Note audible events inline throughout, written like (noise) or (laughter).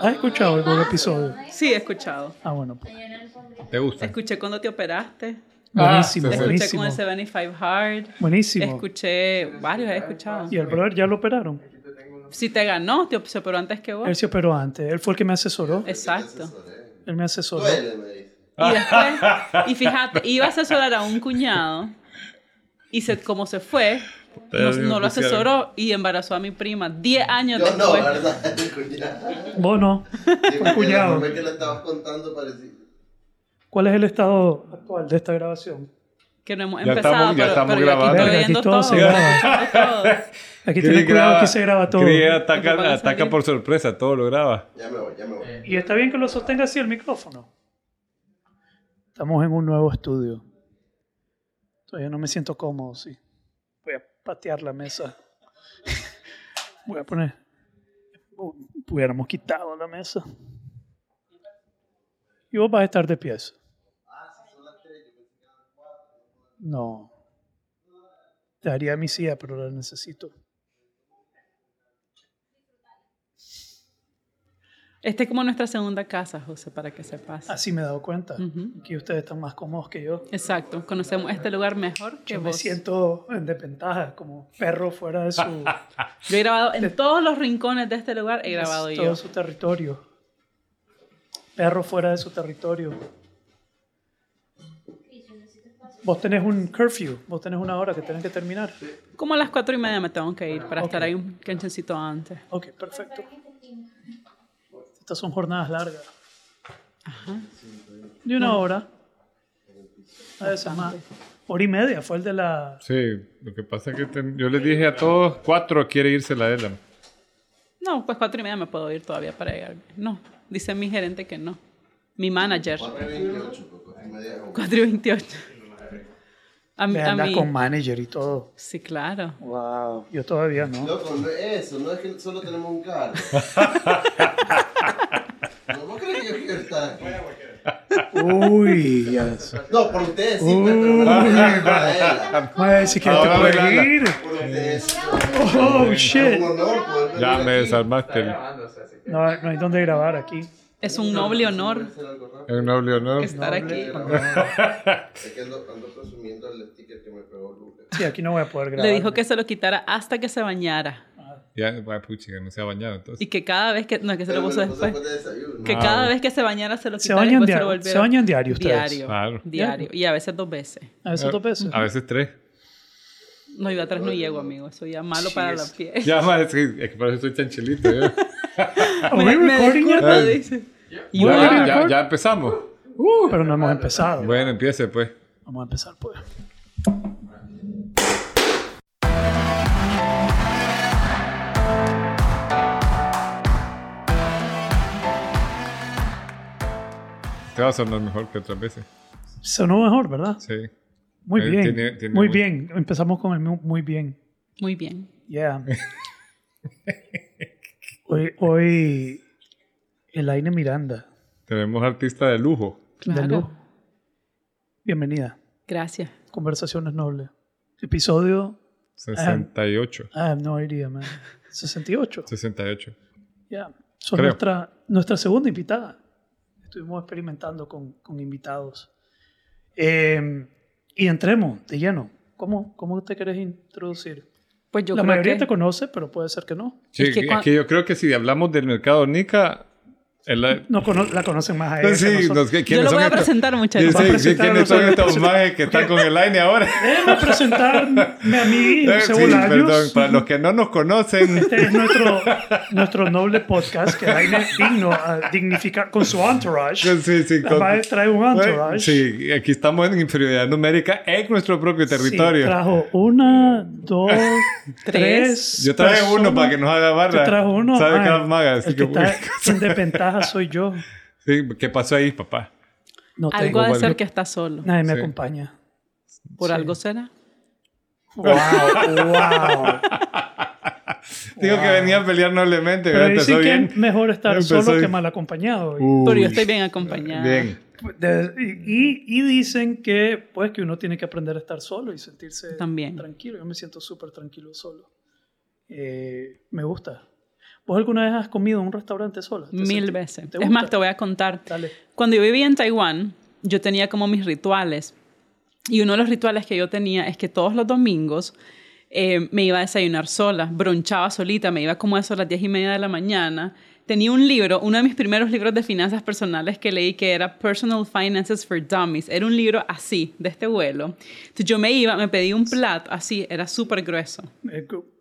¿Has escuchado algún episodio? Sí, he escuchado. Ah, bueno. Pues. ¿Te gusta? Escuché cuando te operaste. Buenísimo, Ah, sí, sí. Escuché buenísimo. con el 75 Hard. Buenísimo. Escuché varios, he escuchado. ¿Y el brother ya lo operaron? Si te ganó, te se operó antes que vos. Él se operó antes. Él fue el que me asesoró. Exacto. Él me asesoró. Duele, me dice. Y después, y fíjate, iba a asesorar a un cuñado y se, como se fue, no, no lo asesoró y embarazó a mi prima 10 años Yo no, después. ¿verdad? (laughs) Cuñado. Vos no. Digo, cuñado. Que estabas contando parecía. ¿Cuál es el estado actual de esta grabación? que no hemos Ya empezado, estamos- ya pero, estamos pero yo aquí grabando. aquí (laughs) todo todo. se graba. todo. Aquí ten cuidado, aquí se graba todo. Cris que ataca, que- por sorpresa, todo lo graba. Ya me voy, ya me voy. Y está bien que lo sostenga así el micrófono. Estamos en un nuevo estudio. Todavía no me siento cómodo, sí. Patear la mesa. Voy a poner... Hubiéramos quitado la mesa. Y vos vas a estar de pies. No. Te daría mi silla, pero la necesito. Este es como nuestra segunda casa, José, para que sepas. Así me he dado cuenta. Ujú. Aquí ustedes están más cómodos que yo. Exacto, conocemos este lugar mejor que Yo me vos. siento en desventaja, como perro fuera de su, (laughs) Yo he grabado en todos los rincones de este lugar, he grabado todo yo. su territorio. Perro fuera de su territorio. Vos tenés un curfew, vos tenés una hora que tenés que terminar. Como a las cuatro y media me tengo que ir para estar ahí un canchoncito antes. Ok, perfecto. Estas son jornadas largas. De una hora. A veces más. Hora y media fue el de la... Sí, lo que pasa es que ten- yo les dije a todos, cuatro quiere irse la Ela. No, pues cuatro y media me puedo ir todavía para llegar. No, dice mi gerente que no. Mi manager, 4.28, pues, y media como- 4 y 28. A mí, Me a anda mí- con manager y todo. Sí, claro. Wow. Yo todavía no. Loco, no es eso, no es que solo tenemos un carro. (laughs) ¿No vos crees que yo quiero estar aquí? Uy, ya. No, por ustedes sí, pues, pero me la voy a dar a ella. Madre, si quieres te puedes ir. Por ustedes. Oh, shit. Ya me aquí. desarmaste. No, no hay donde grabar aquí. Es un noble honor. Es un noble honor. estar aquí. (laughs) Es que ando, ando presumiendo el sticker que me pegó Lucas. Sí, aquí no voy a poder grabar. Le dijo que se lo quitara hasta que se bañara. Ya, puchi, que no se ha bañado entonces. Y que cada vez que. No, que se lo puso después. después de desayuno. Que Ah, cada vez que se bañara se lo quitara y bañan después se lo diario- volviera. se bañan diario ustedes. Diario. Claro. Diario. Y a veces dos veces. A veces dos veces. A veces tres. No, yo atrás no llego, amigo. Eso ya es malo para la piel. Ya es que, es que por eso soy chanchilito. ¿eh? (laughs) (laughs) Are we recording yet? are. ya, ya, ya empezamos. Pero no hemos empezado. Bueno, empiece pues. Vamos a empezar, pues. Te va a sonar mejor que otras veces. Sonó mejor, ¿verdad? Sí. Muy Eh, bien. tiene- tiene muy muy- bien. Empezamos con el mu- muy bien. Muy bien. Yeah. (laughs) hoy, hoy, Elaine Miranda. Tenemos artista de lujo. de Claro. lujo. Bienvenida. Gracias. Conversaciones Nobles. Episodio. 68. I have no idea, man. 68. 68. Ya. Sos Creo. nuestra, nuestra segunda invitada. Estuvimos experimentando con, con invitados. Eh, y entremos de lleno. ¿Cómo, ¿Cómo te querés introducir? Pues yo La creo mayoría que... te conoce, pero puede ser que no. Sí, Es que es, cuan- que yo creo que si hablamos del mercado Nica, el- no cono- la conocen más a ella. sí, que Yo ¿quiénes lo voy a estos? presentar, Sí, muchachos. Sí, sí, ¿quiénes son estos majes que están con el line ahora? (laughs) Déjenme presentarme a mí, Eh, José sí, Bolaños. perdón, para los que no nos conocen, Este es nuestro, nuestro noble podcast que Aine digno a dignificar con su entourage. sí, sí, con- Va a traer un entourage. sí, aquí estamos en inferioridad numérica en nuestro propio Sí, territorio. trajo una, dos, (laughs) tres. Yo traje uno personas. para que nos haga barra. Tú trajo uno. Sabe Ah, el que que- está en desventaja soy yo. (laughs) Sí, ¿Qué pasó ahí, papá? No Algo ha de ser que está solo. Nadie me Sí. acompaña. ¿Por Sí. algo será? Wow, wow. (laughs) Digo que venía a pelear noblemente, Pero empezó dicen que bien. es mejor estar Empezó solo que bien. mal acompañado. Uy, Pero yo estoy bien acompañada. Bien. De- y, y dicen que pues que uno tiene que aprender a estar solo y sentirse También. tranquilo. Yo me siento súper tranquilo solo. Eh, me gusta. ¿Vos alguna vez has comido en un restaurante sola? ¿Te Mil sentí- veces. ¿Te Es más, te voy a contar. Dale. Cuando yo vivía en Taiwán, yo tenía como mis rituales. Y uno de los rituales que yo tenía es que todos los domingos eh, me iba a desayunar sola, bronchaba solita, me iba como a eso a las diez y media de la mañana. Tenía un libro, uno de mis primeros libros de finanzas personales que leí que era Personal Finances for Dummies. Era un libro así, de este vuelo. Entonces yo me iba, me pedí un plato así, era súper grueso.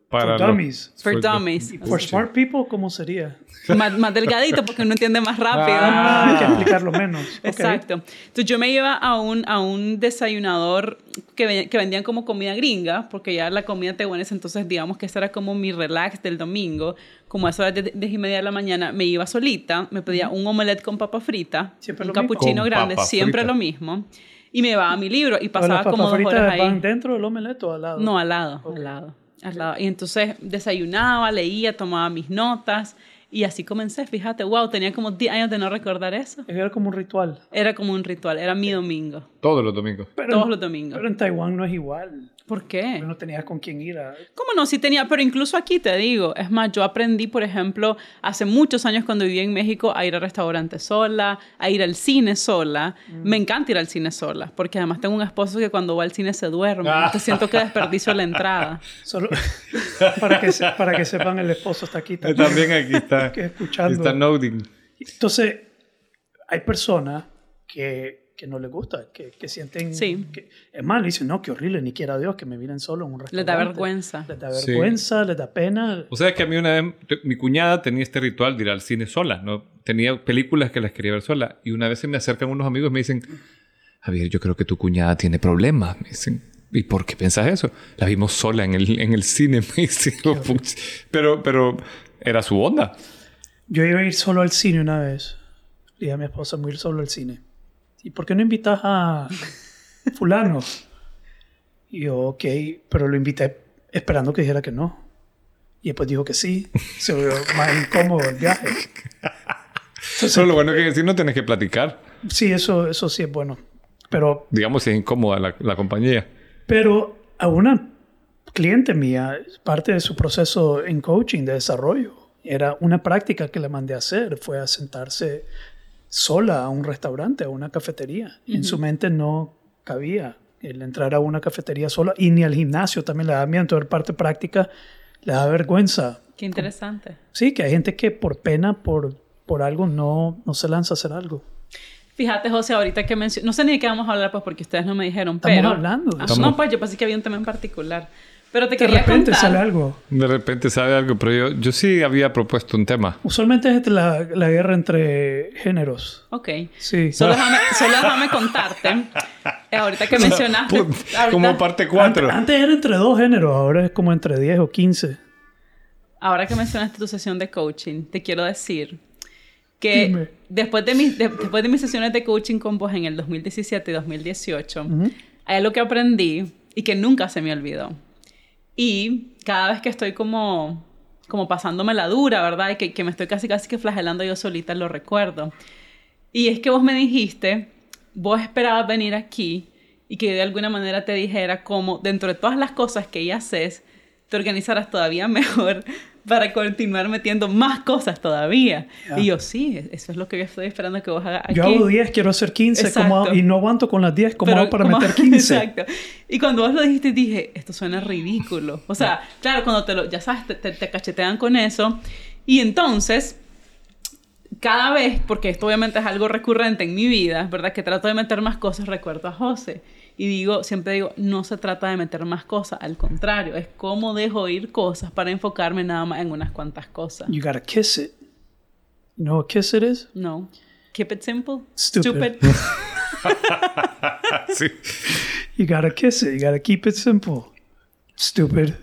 Para for lo- dummies. For For dummies. Y for smart people, ¿cómo sería? Más, más delgadito porque uno entiende más rápido. Ah, hay que explicarlo menos. Ok. Exacto. Entonces yo me iba a un, a un desayunador que, que vendían como comida gringa, porque ya la comida taiwanesa, entonces digamos que ese era como mi relax del domingo, como a eso de 10 y media de la mañana, me iba solita, me pedía un omelette con papa frita, Siempre un lo Con grande, siempre frita. lo mismo, y me llevaba mi libro y pasaba como dos horas ahí. van dentro del omelette o al lado. No, al lado, al lado, al lado. Y entonces desayunaba, leía, tomaba mis notas y así comencé. Fíjate, wow, tenía como 10 años de no recordar eso. Era como un ritual. Era como un ritual, era mi domingo. Todos los domingos. Pero, Todos los domingos. Pero en Taiwán no es igual. ¿Por qué? No tenías con quién ir a... ¿Cómo no? Sí tenía, pero incluso aquí te digo, es más, yo aprendí, por ejemplo, hace muchos años cuando viví en México a ir a restaurantes sola, a ir al cine sola. Mm. Me encanta ir al cine sola, porque además tengo un esposo que cuando va al cine se duerme. Ah. Entonces siento que desperdicio la entrada. (laughs) Solo para, que se- para que sepan, el esposo está aquí también. También aquí está. (laughs) Que escuchando. Está noting. Entonces, hay personas que, que no les gusta, que, que sienten... Sí. Que, es más, le dicen, no, qué horrible, ni quiera Dios que me miren solo en un restaurante. Les da vergüenza. Les da Sí. vergüenza, les da pena. O sea, que a mí una vez, mi cuñada tenía este ritual de ir al cine sola, ¿no? Tenía películas que las quería ver sola. Y una vez se me acercan unos amigos y me dicen, Javier, yo creo que tu cuñada tiene problemas. Me dicen, ¿y por qué piensas eso? La vimos sola en el, en el cine. (laughs) Me dicen, "Puch". pero, pero era su onda. Yo iba a ir solo al cine una vez. Le dije a mi esposa, voy a ir solo al cine. ¿Y por qué no invitas a fulano? Y yo, ok, pero lo invité esperando que dijera que no. Y después dijo que sí. Se volvió más incómodo el viaje. Pero lo bueno que si no tienes que platicar. Sí, eso, eso sí es bueno. Pero, Digamos, es incómoda la, la compañía. pero a una cliente mía, parte de su proceso en coaching de desarrollo, era una práctica que le mandé a hacer, fue a sentarse sola a un restaurante, a una cafetería. En su mente no cabía el entrar a una cafetería sola y ni al gimnasio también le da miedo. Entonces, parte práctica le da vergüenza. Qué interesante. Sí, que hay gente que por pena, por, por algo, no, no se lanza a hacer algo. Fíjate, José, ahorita que mencioné, no sé ni de qué vamos a hablar, pues porque ustedes no me dijeron, Estamos pero... hablando de Ah, eso. No, pues yo pensé que había un tema en particular. Pero te De quería repente contar... sale algo. De repente sabe algo, pero yo, yo sí había propuesto un tema. Usualmente es la, la guerra entre géneros. Ok. Sí. Solo déjame, solo déjame contarte, eh, ahorita que mencionaste... Put- ahorita- Como parte 4. Antes era entre dos géneros, ahora es como entre 10 o 15. Ahora que mencionaste tu sesión de coaching, te quiero decir que Dime. después de, mis, de- después de mis sesiones de coaching con vos en el 2017 y 2018, hay algo que aprendí y que nunca se me olvidó. Y cada vez que estoy como, como pasándome la dura, ¿verdad? Y que, me estoy casi casi que flagelando yo solita, lo recuerdo. Y es que vos me dijiste, vos esperabas venir aquí y que de alguna manera te dijera cómo, dentro de todas las cosas que ya haces, te organizaras todavía (laughs) mejor para continuar metiendo más cosas todavía. Y yo, sí, eso es lo que yo estoy esperando que vos hagas aquí. Yo hago 10, quiero hacer 15 ¿cómo hago? Exacto. y no aguanto con las 10, ¿cómo Pero hago para como- meter 15? (laughs) Exacto. Y cuando vos lo dijiste, dije, esto suena ridículo. O sea, claro, cuando te lo, ya sabes, te, te- te cachetean con eso. Y entonces, cada vez, porque esto obviamente es algo recurrente en mi vida, ¿verdad? Que trato de meter más cosas, recuerdo a José. Y digo, siempre digo, no se trata de meter más cosas, al contrario, es cómo dejo ir cosas para enfocarme nada más en unas cuantas cosas. You gotta kiss it. You know what kiss it is? No. Keep it simple. Stupid. (laughs) sí. You gotta kiss it. You gotta keep it simple. Stupid.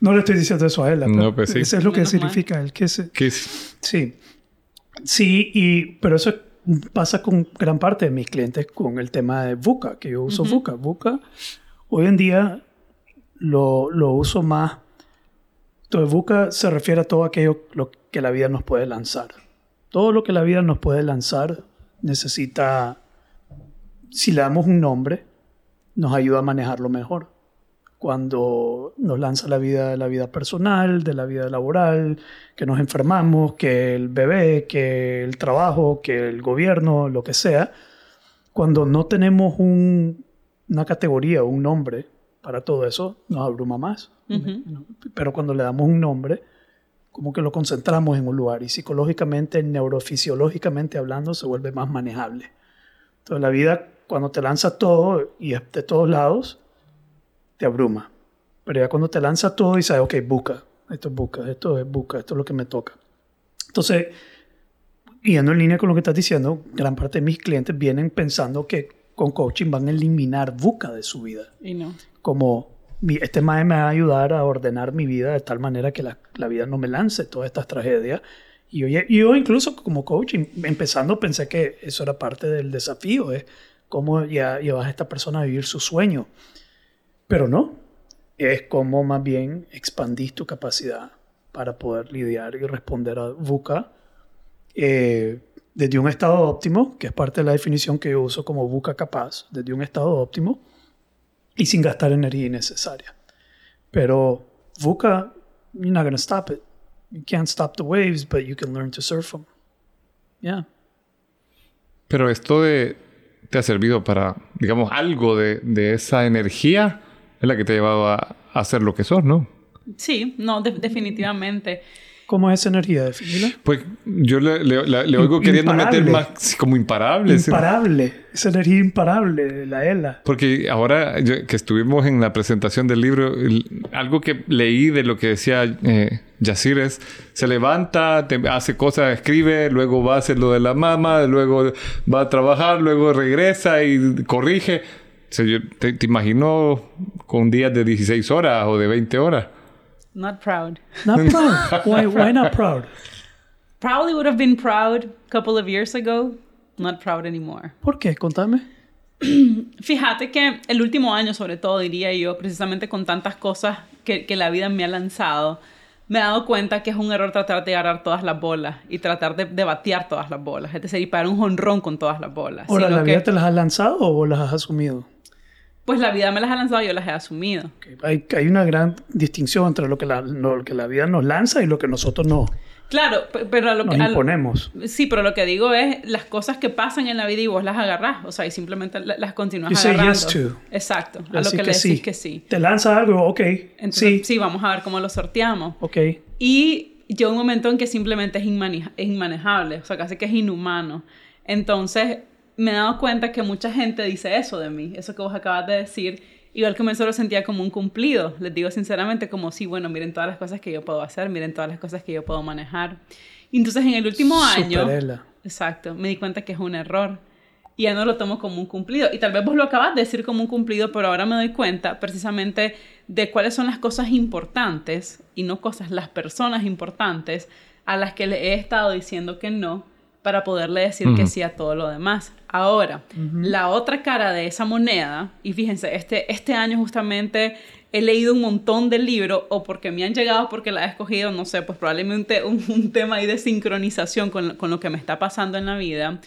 No le estoy diciendo eso a él. No, pues sí. Eso es lo que Menos mal. significa el kiss it. ¿Qué es? Sí. Sí, y, pero eso pasa con gran parte de mis clientes con el tema de VUCA, que yo uso VUCA. VUCA, hoy en día lo, lo uso más. Entonces, VUCA se refiere a todo aquello lo que la vida nos puede lanzar. Todo lo que la vida nos puede lanzar necesita, si le damos un nombre, nos ayuda a manejarlo mejor. Cuando nos lanza la vida de la vida personal, de la vida laboral, que nos enfermamos, que el bebé, que el trabajo, que el gobierno, lo que sea, cuando no tenemos un- una categoría o un nombre para todo eso, nos abruma más. Pero cuando le damos un nombre, como que lo concentramos en un lugar y psicológicamente, neurofisiológicamente hablando, se vuelve más manejable. Entonces la vida, cuando te lanza todo y es de todos lados, te abruma. Pero ya cuando te lanza todo y sabes, ok, busca, esto es busca, esto es busca, esto es lo que me toca. Entonces, yendo en línea con lo que estás diciendo, gran parte de mis clientes vienen pensando que con coaching van a eliminar busca de su vida Y no. como mi- este mae me va a ayudar a ordenar mi vida de tal manera que la, la vida no me lance todas estas tragedias. Y yo, y yo incluso como coach, em- empezando pensé que eso era parte del desafío, es cómo ya llevas a esta persona a vivir su sueño. Pero no, es como más bien expandís tu capacidad para poder lidiar y responder a VUCA eh, desde un estado óptimo, que es parte de la definición que yo uso como VUCA capaz, desde un estado óptimo, y sin gastar energía innecesaria. Pero VUCA, you're not going to stop it. You can't stop the waves, but you can learn to surf them. Yeah. Pero esto de, te ha servido para, digamos, algo de, de esa energía es la que te ha llevado a, a hacer lo que sos, ¿no? Sí, no, de- definitivamente. ¿Cómo es esa energía? Definida. Pues yo le, le- la- le oigo queriendo meter Imparable. más sí, como imparable. sí. Imparable. Esa energía imparable, la ELA. Porque ahora yo- que estuvimos en la presentación del libro, el- algo que leí de lo que decía eh, Yacir es, se levanta, te- hace cosas, escribe, luego va a hacer lo de la mamá, luego va a trabajar, luego regresa y corrige. O sea, yo te, te imagino con días de 16 horas o de 20 horas. Not proud. (laughs) Not proud. Why, why not proud? Probably would have been proud a couple of years ago. Not proud anymore. (clears throat) ¿Por qué? Contame. Fíjate que el último año, sobre todo, diría yo, precisamente con tantas cosas que, que la vida me ha lanzado, me he dado cuenta que es un error tratar de agarrar todas las bolas y tratar de, de batear todas las bolas. Es decir, y parar un jonrón con todas las bolas. Ahora, ¿la que, vida te las has lanzado o vos las has asumido? Pues la vida me las ha lanzado y yo las he asumido. Hay, hay una gran distinción entre lo que, la, lo que la vida nos lanza y lo que nosotros no, Claro, pe- pero a lo nos que... a lo- imponemos. Sí, pero lo que digo es las cosas que pasan en la vida y vos las agarrás, o sea, y simplemente la- las continúas You say agarrando. yes to. Exacto, a lo Decir que, le decís que sí. Te lanza algo, ok. Entonces, sí. sí. vamos a ver cómo lo sorteamos. Ok. Y llega un momento en que simplemente es, inmane- es inmanejable, o sea, casi que es inhumano. Entonces, me he dado cuenta que mucha gente dice eso de mí, eso que vos acabas de decir. Yo al comienzo lo sentía como un cumplido. Les digo sinceramente como, sí, bueno, miren todas las cosas que yo puedo hacer, miren todas las cosas que yo puedo manejar. Y entonces en el último año... Superela. Exacto, me di cuenta que es un error. Y ya no lo tomo como un cumplido. Y tal vez vos lo acabas de decir como un cumplido, pero ahora me doy cuenta precisamente de cuáles son las cosas importantes, y no cosas, las personas importantes a las que le he estado diciendo que no para poderle decir que sí a todo lo demás. Ahora, la otra cara de esa moneda, y fíjense, este, este año justamente he leído un montón de libros, o porque me han llegado, porque la he escogido, no sé, pues probablemente un, (laughs) un tema ahí de sincronización con, con lo que me está pasando en la vida,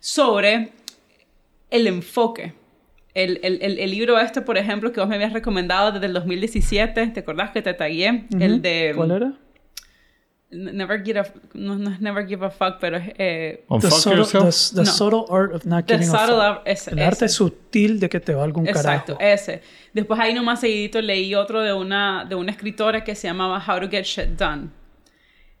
sobre el enfoque. El, el, el, el libro este, por ejemplo, que vos me habías recomendado desde el 2017, ¿te acordás que te tagué? El de... ¿Cuál era? Never give a, no, no es Never Give a Fuck, pero es... Eh, The, subtle, yourself. the, the No. subtle art of not The giving a fuck. ese- El arte ese. sutil de que te valga un Exacto, carajo. ese. Después ahí nomás seguidito leí otro de una, de una escritora que se llamaba How to Get Shit Done.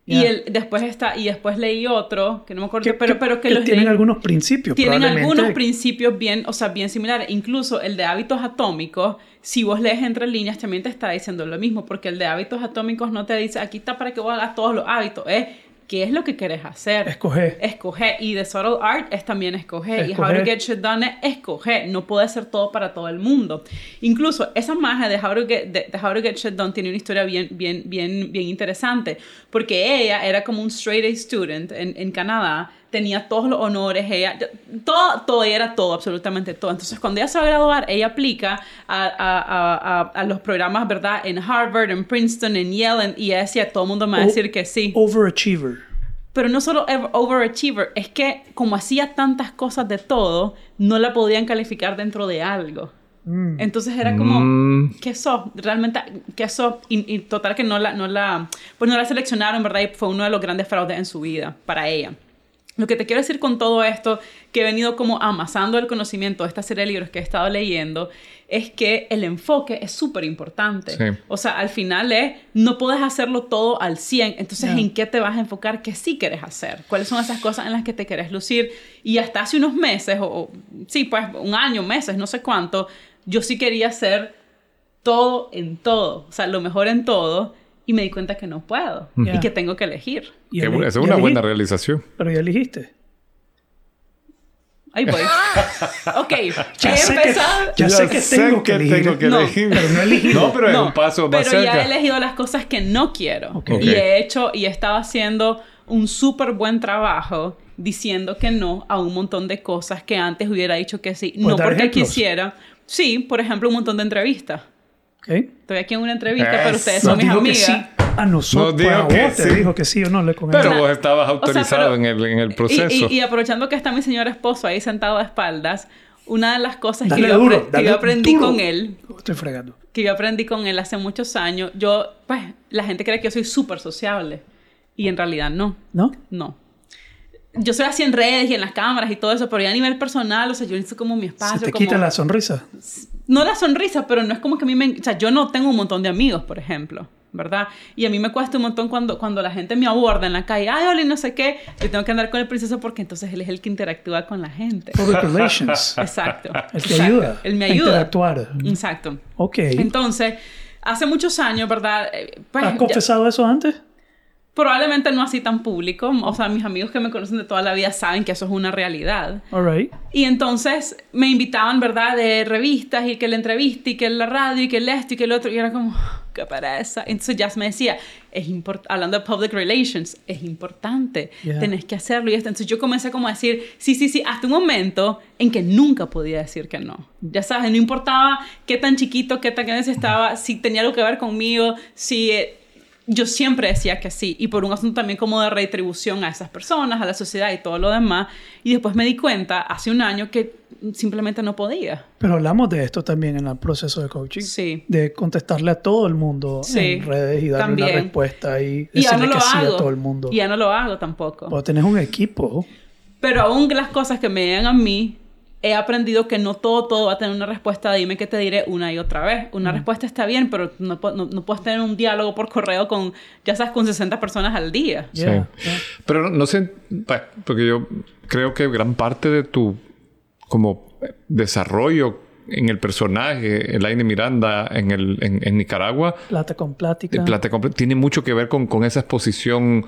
Y después está, y después leí otro, que no me acuerdo, Que, pero, que- pero que, que los tienen leí- algunos principios. tienen algunos principios bien, o sea, bien similares. Incluso el de hábitos atómicos, si vos lees entre líneas, también te está diciendo lo mismo, porque el de hábitos atómicos no te dice, aquí está para que vos hagas todos los hábitos, es qué es lo que querés hacer. Escoger. Escoger. Y The Subtle Art es también escoger. Y How Escoger. to Get Shit Done es escoger. No puede ser todo para todo el mundo. Incluso esa magia de How to Get, de, de How to Get Shit Done tiene una historia bien, bien, bien, bien interesante. Porque ella era como un straight A student en, en Canadá. Tenía todos los honores. Ella, todo, todo, era todo, absolutamente todo. Entonces, cuando ella se va a graduar, ella aplica a, a, a, a, a los programas, ¿verdad? En Harvard, en Princeton, en Yale. en- y ella decía, todo el mundo me va a decir que sí. Overachiever. Pero no solo ev- overachiever, es que como hacía tantas cosas de todo, no la podían calificar dentro de algo. Entonces era como, Mm. ¿qué sos? Realmente, ¿qué sos? Y, y total que no la, no la, pues no la seleccionaron, ¿verdad? Y fue uno de los grandes fraudes en su vida para ella. Lo que te quiero decir con todo esto, que he venido como amasando el conocimiento de esta serie de libros que he estado leyendo, es que el enfoque es súper importante. Sí. O sea, al final es, no puedes hacerlo todo al 100, entonces. ¿en qué te vas a enfocar que sí quieres hacer? ¿Cuáles son esas cosas en las que te quieres lucir? Y hasta hace unos meses, o, o sí, pues un año, meses, no sé cuánto, yo sí quería hacer todo en todo, o sea, lo mejor en todo, y me di cuenta que no puedo Ya. y que tengo que elegir. Y esa es una buena elegiste- realización. Pero ya elegiste. Ahí voy. (laughs) ok, Ya he sé que- empezado... Ya sé que tengo que elegir. No, pero no elegir. No, pero es No, un paso más pero ya cerca. he elegido las cosas que no quiero. Ok. Y he hecho y he estado haciendo un súper buen trabajo diciendo que no a un montón de cosas que antes hubiera dicho que sí. No ¿Puedes dar porque ejemplos? quisiera. Sí, por ejemplo, un montón de entrevistas. Estoy aquí en una entrevista, pero ustedes son mis amigas. sí a nosotros. No digo a que vos te sí. dijo que sí o no le Pero vos estabas autorizado pero- en, el, en el proceso. Y, y- y aprovechando que está mi señor esposo ahí sentado a espaldas, una de las cosas Dale que yo, duro, apre- que dale yo aprendí duro. con él Estoy fregando. que yo aprendí con él hace muchos años, yo, pues, la gente cree que yo soy súper sociable. Y en realidad no, ¿No? no. Yo soy así en redes y en las cámaras y todo eso, pero ya a nivel personal, o sea, yo necesito como mi Se espacio. te como- quita la sonrisa. No la sonrisa, pero no es como que a mí me... O sea, yo no tengo un montón de amigos, por ejemplo, ¿verdad? Y a mí me cuesta un montón cuando, cuando la gente me aborda en la calle, ay, Oli, no sé qué, yo tengo que andar con el princeso porque entonces él es el que interactúa con la gente. Public relations. (laughs) Exacto. Él te ayuda. Él me a ayuda. interactuar. Exacto. Ok. Entonces, hace muchos años, ¿verdad? Eh, Pues, ¿Has ya- confesado eso antes? Probablemente no así tan público. O sea, mis amigos que me conocen de toda la vida saben que eso es una realidad. All right. Y entonces me invitaban, ¿verdad? De revistas y que la entrevista y que la radio y que el esto y que el otro. Y era como, qué pereza. Entonces Jazz me decía, es hablando de public relations, es importante, Yeah. tenés que hacerlo y esto. Entonces yo comencé como a decir, sí, sí, sí, hasta un momento en que nunca podía decir que no. Ya sabes, no importaba qué tan chiquito, qué tan grande estaba, si tenía algo que ver conmigo, si... eh, yo siempre decía que sí, y por un asunto también como de retribución a esas personas, a la sociedad y todo lo demás. Y después me di cuenta, hace un año, que simplemente no podía. Pero hablamos de esto también en el proceso de coaching. Sí. De contestarle a todo el mundo Sí, en redes y darle también. una respuesta y Y ya decirle no lo que sí hago. a todo el mundo. Y ya no lo hago tampoco. Vos tenés un equipo. Pero aún las cosas que me llegan a mí, he aprendido que no todo, todo va a tener una respuesta. Dime que te diré una y otra vez. Una respuesta está bien, pero no, no, no puedes tener un diálogo por correo con, ya sabes, con 60 personas al día. Sí. yeah. Pero no, no sé, bueno, porque yo creo que gran parte de tu como eh, desarrollo en el personaje, el Aine Miranda en, el, en, en Nicaragua, Plata con plática. Plata Comple- tiene mucho que ver con, con esa exposición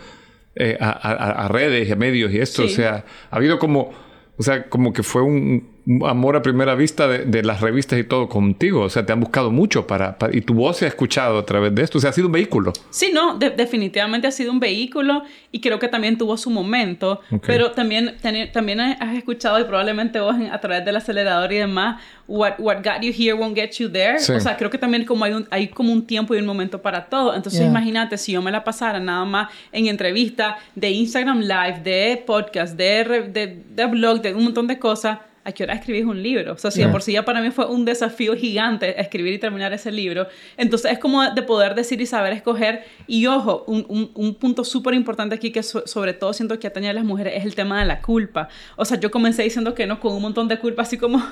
eh, a, a- a redes y a medios y esto. Sí. O sea, ha habido como, o sea, como que fue un, amor a primera vista de, de las revistas y todo contigo. O sea, te han buscado mucho para, para- y tu voz se ha escuchado a través de esto. O sea, ha sido un vehículo. Sí, no, de- definitivamente ha sido un vehículo y creo que también tuvo su momento, pero también, también has escuchado y probablemente vos a través del acelerador y demás, what, what got you here won't get you there. Sí. O sea, creo que también como hay, un, hay como un tiempo y un momento para todo. Entonces Yeah. imagínate si yo me la pasara nada más en entrevista de Instagram Live, de podcast, de, de, de blog, de un montón de cosas. ¿A qué hora escribís un libro? O sea, si de por sí ya para mí fue un desafío gigante escribir y terminar ese libro. Entonces es como de poder decir y saber escoger. Y ojo, un, un- un punto súper importante aquí que so- sobre todo siento que atañe a las mujeres es el tema de la culpa. O sea, yo comencé diciendo que no con un montón de culpa, así como...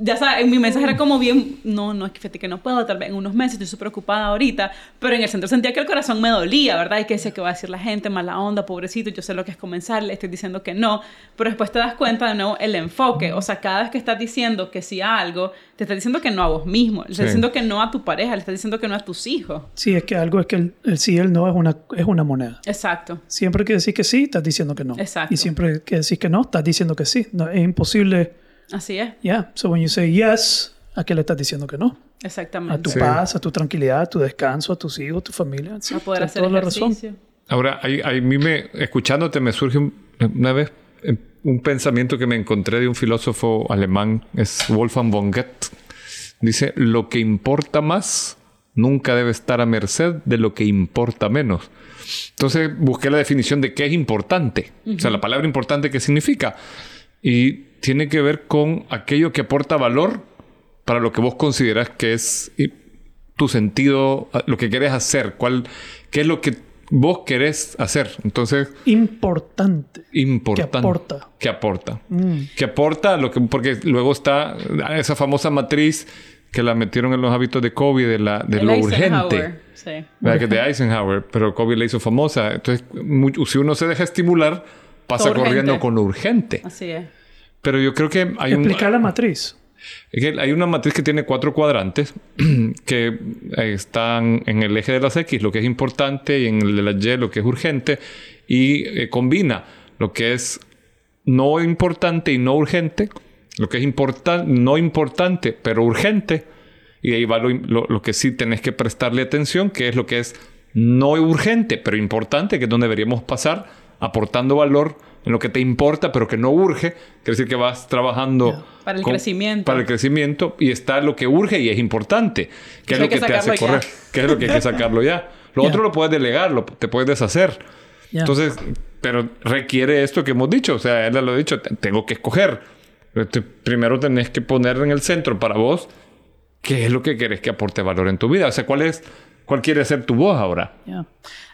Ya sabes, en mi mensaje era como bien, no, no, es que fíjate que no puedo, tal vez en unos meses, estoy súper ocupada ahorita, pero en el centro sentía que el corazón me dolía, ¿verdad? Y que sé que va a decir la gente, mala onda, pobrecito, yo sé lo que es comenzar, le estoy diciendo que no, pero después te das cuenta de nuevo el enfoque, o sea, cada vez que estás diciendo que sí a algo, te estás diciendo que no a vos mismo, le estás Sí. diciendo que no a tu pareja, le estás diciendo que no a tus hijos. Sí, es que algo es que el, el sí y el no es una, es una moneda. Exacto. Siempre que decís que sí, estás diciendo que no. Exacto. Y siempre que decís que no, estás diciendo que sí. No, es imposible. Así es, Yeah. So when you say yes, ¿a qué le estás diciendo que no? exactamente. A tu Sí. paz, a tu tranquilidad, a tu descanso, a tus hijos, a tu familia. Sí, a poder hacer toda la razón. ejercicio. Ahora, a mí me, escuchándote me surge un- una vez eh, un pensamiento que me encontré de un filósofo alemán, es Wolfgang von Goethe. Dice, lo que importa más nunca debe estar a merced de lo que importa menos. Entonces busqué la definición de qué es importante. O sea, la palabra importante, ¿qué significa? Y tiene que ver con aquello que aporta valor para lo que vos consideras que es y, tu sentido, lo que querés hacer, cuál, qué es lo que vos querés hacer. Entonces, Importante. importante. Que aporta. Que aporta. Mm. Que aporta lo que, porque luego está esa famosa matriz que la metieron en los hábitos de Kobe de, la, de El lo Eisenhower, urgente. Sí. De Eisenhower, pero Kobe la hizo famosa. Entonces, mu- si uno se deja estimular, pasa corriendo con lo urgente. Así es. Pero yo creo que hay un, Explicar la matriz. hay una matriz que tiene cuatro cuadrantes (clears throat) que eh, están en el eje de las X, lo que es importante, y en el de las Y, lo que es urgente, y eh, combina lo que es no importante y no urgente, lo que es importan- no importante pero urgente, y ahí va lo, lo- lo que sí tenés que prestarle atención, que es lo que es no urgente pero importante, que es donde deberíamos pasar aportando valor en lo que te importa pero que no urge, quiere decir que vas trabajando Para el crecimiento. para el crecimiento y está lo que urge y es importante, que es lo que que te hace correr, que es lo que hay que sacarlo ya. Lo (laughs) otro lo puedes delegar, lo, te puedes deshacer. Ya. Entonces, pero requiere esto que hemos dicho, o sea, él lo ha dicho, te- tengo que escoger. Primero tenés que poner en el centro para vos qué es lo que querés que aporte valor en tu vida, o sea, cuál es cuál quiere ser tu voz ahora.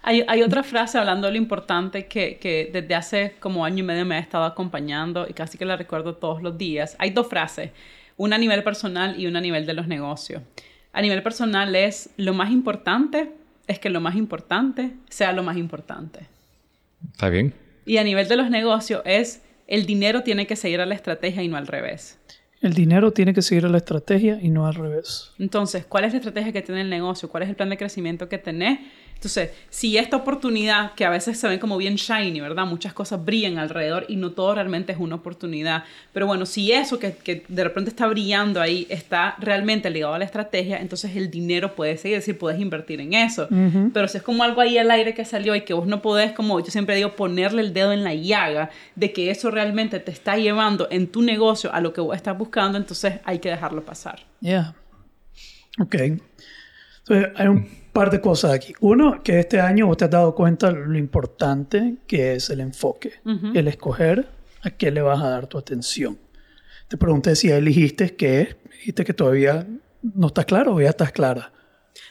Hay otra frase hablando de lo importante que, que desde hace como año y medio me ha estado acompañando y casi que la recuerdo todos los días. Hay dos frases, una a nivel personal y una a nivel de los negocios. A nivel personal es lo más importante es que lo más importante sea lo más importante. ¿Está bien? Y a nivel de los negocios es el dinero tiene que seguir a la estrategia y no al revés. El dinero tiene que seguir a la estrategia y no al revés. Entonces, ¿cuál es la estrategia que tiene el negocio? ¿Cuál es el plan de crecimiento que tenés? Entonces, si esta oportunidad, que a veces se ven como bien shiny, ¿verdad? Muchas cosas brillan alrededor y no todo realmente es una oportunidad. Pero bueno, si eso que, que de repente está brillando ahí está realmente ligado a la estrategia, entonces el dinero puede seguir, es decir, puedes invertir en eso. Pero si es como algo ahí al aire que salió y que vos no podés, como yo siempre digo, ponerle el dedo en la llaga de que eso realmente te está llevando en tu negocio a lo que vos estás buscando, entonces hay que dejarlo pasar. Ya. Ok. Entonces, hay un par de cosas aquí. Uno, que este año vos te has dado cuenta lo importante que es el enfoque. El escoger a qué le vas a dar tu atención. Te pregunté si ya elegiste qué. Dijiste que todavía no estás claro o ya estás clara.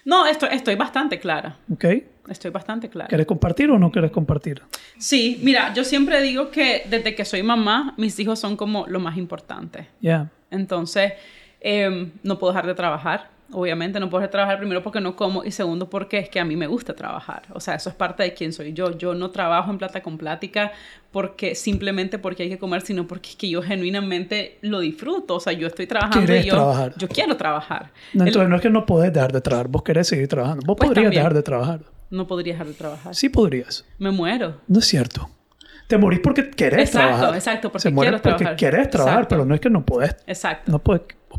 No, estoy, estoy bastante clara. ¿Ok? Estoy bastante clara. ¿Quieres compartir o no quieres compartir? Sí, mira, yo siempre digo que desde que soy mamá, mis hijos son como lo más importante. Ya. Entonces, em, no puedo dejar de trabajar. Obviamente no puedo dejar de trabajar primero porque no como y segundo porque es que a mí me gusta trabajar. O sea, eso es parte de quién soy yo. Yo no trabajo en plata con plática porque simplemente porque hay que comer, sino porque es que yo genuinamente lo disfruto. O sea, yo estoy trabajando Quieres y yo, trabajar. yo quiero trabajar. No, El- entonces no es que no podés dejar de trabajar. Vos querés seguir trabajando. Vos Pues podrías también. dejar de trabajar. no podría dejar de trabajar. Sí podrías. Me muero. No es cierto. Te morís porque querés Exacto, trabajar. exacto, porque Se muere quiero porque trabajar. querés trabajar, Exacto. pero no es que no podés. Exacto. No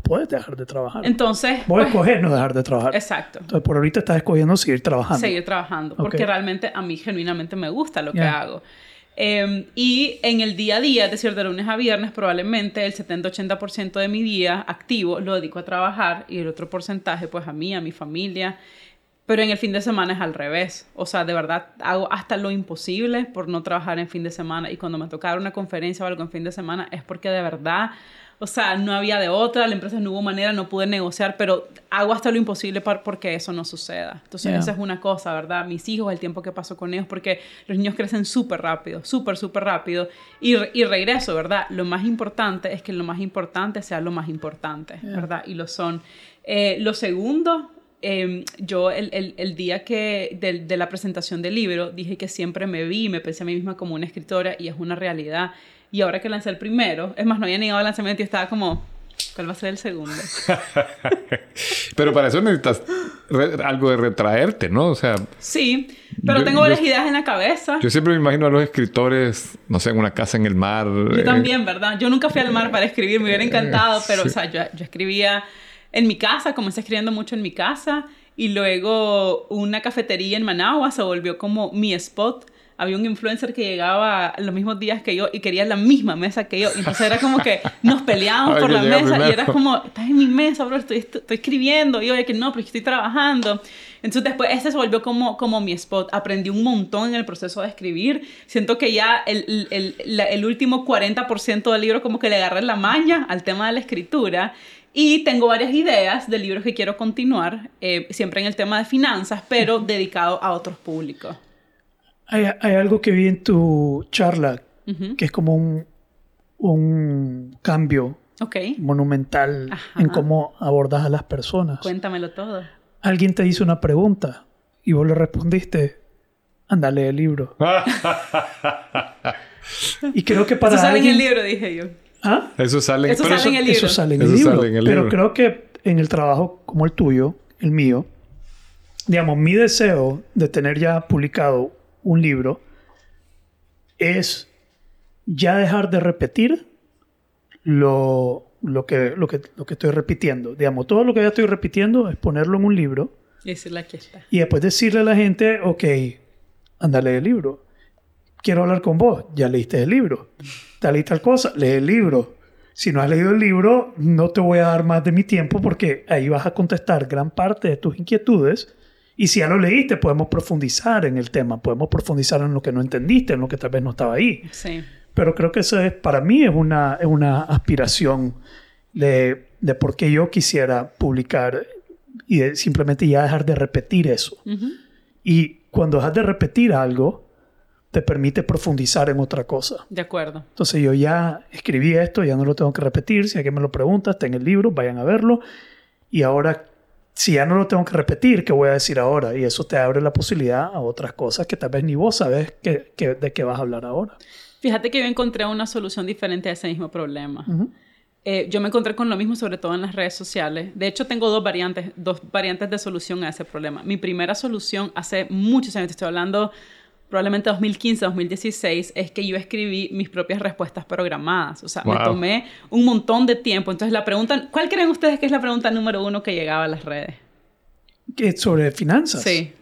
puedes, dejar de trabajar. Entonces, vos pues, escoger no dejar de trabajar. exacto. Entonces, por ahorita estás escogiendo seguir trabajando. seguir trabajando, porque Ok. realmente a mí genuinamente me gusta lo que hago. Eh, y en el día a día, es decir, de lunes a viernes, probablemente el 70-80% de mi día activo lo dedico a trabajar y el otro porcentaje pues a mí, a mi familia. Pero en el fin de semana es al revés. O sea, de verdad hago hasta lo imposible por no trabajar en fin de semana. Y cuando me toca dar una conferencia o algo en fin de semana es porque de verdad, o sea, no había de otra, la empresa no hubo manera, no pude negociar, pero hago hasta lo imposible para porque eso no suceda. Entonces, Yeah. esa es una cosa, ¿verdad? Mis hijos, el tiempo que paso con ellos, porque los niños crecen súper rápido, súper, súper rápido. Y, y regreso, ¿verdad? Lo más importante es que lo más importante sea lo más importante, ¿verdad? Y lo son. Eh, lo segundo eh, yo el, el, el día que de, de, la presentación del libro dije que siempre me vi me pensé a mí misma como una escritora y es una realidad. Y ahora que lancé el primero, es más, no había llegado al lanzamiento y estaba como, ¿cuál va a ser el segundo? (laughs) Pero para eso necesitas algo de retraerte, ¿no? O sea, Sí, pero Yo- tengo varias ideas en la cabeza. yo siempre me imagino a los escritores, no sé, en una casa en el mar. Yo eh, también, ¿verdad? Yo nunca fui al mar para escribir, me hubiera encantado, pero, sí. o sea, yo, yo escribía en mi casa, comencé escribiendo mucho en mi casa, y luego una cafetería en Managua se volvió como mi spot. Había un influencer que llegaba los mismos días que yo y quería la misma mesa que yo. Y entonces era como que nos peleábamos (laughs) por la mesa y primero. era como, estás en mi mesa, bro, estoy, estoy escribiendo. Y yo, "Oye, que no, pero estoy trabajando. Entonces después ese se volvió como, como mi spot. Aprendí un montón en el proceso de escribir. Siento que ya el, el, el, el último 40% del libro como que le agarré la maña al tema de la escritura. Y tengo varias ideas de libros que quiero continuar, eh, siempre en el tema de finanzas, pero dedicado a otros públicos. Hay, hay algo que vi en tu charla que es como un, un cambio monumental Ajá. en cómo abordas a las personas. cuéntamelo todo. Alguien te hizo una pregunta y vos le respondiste, anda, lee el libro. (laughs) y creo que para Eso sale en el libro, dije yo. ¿Ah? Eso sale, Eso pero sale en el libro. Eso sale en Eso el libro. sale en el Pero libro. creo que en el trabajo como el tuyo, el mío, digamos, mi deseo de tener ya publicado un libro es ya dejar de repetir lo, lo, que, lo, que, lo que estoy repitiendo. Digamos, todo lo que ya estoy repitiendo es ponerlo en un libro Y decirle aquí está. y después decirle a la gente, ok, anda, lee el libro. Quiero hablar con vos, ya leíste el libro. Tal y tal cosa, lee el libro. Si no has leído el libro, no te voy a dar más de mi tiempo porque ahí vas a contestar gran parte de tus inquietudes. Y si ya lo leíste, podemos profundizar en el tema, podemos profundizar en lo que no entendiste, en lo que tal vez no estaba ahí. Sí. Pero creo que eso es, para mí es una, es una aspiración de, de por qué yo quisiera publicar y de simplemente ya dejar de repetir eso. Ujú. Y cuando dejas de repetir algo, te permite profundizar en otra cosa. De acuerdo. Entonces yo ya escribí esto, ya no lo tengo que repetir. Si alguien me lo pregunta, está en el libro, vayan a verlo. Y ahora, si ya no lo tengo que repetir, ¿qué voy a decir ahora? Y eso te abre la posibilidad a otras cosas que tal vez ni vos sabes que, que- de qué vas a hablar ahora. Fíjate que yo encontré una solución diferente a ese mismo problema. Ujú. Eh, yo me encontré con lo mismo, sobre todo en las redes sociales. De hecho, tengo dos variantes, dos variantes de solución a ese problema. Mi primera solución hace muchos años, te estoy hablando probablemente 2015, 2016, es que yo escribí mis propias respuestas programadas. O sea, me tomé un montón de tiempo. Entonces, la pregunta, ¿cuál creen ustedes que es la pregunta número uno que llegaba a las redes? ¿Qué, ¿Sobre finanzas? Sí.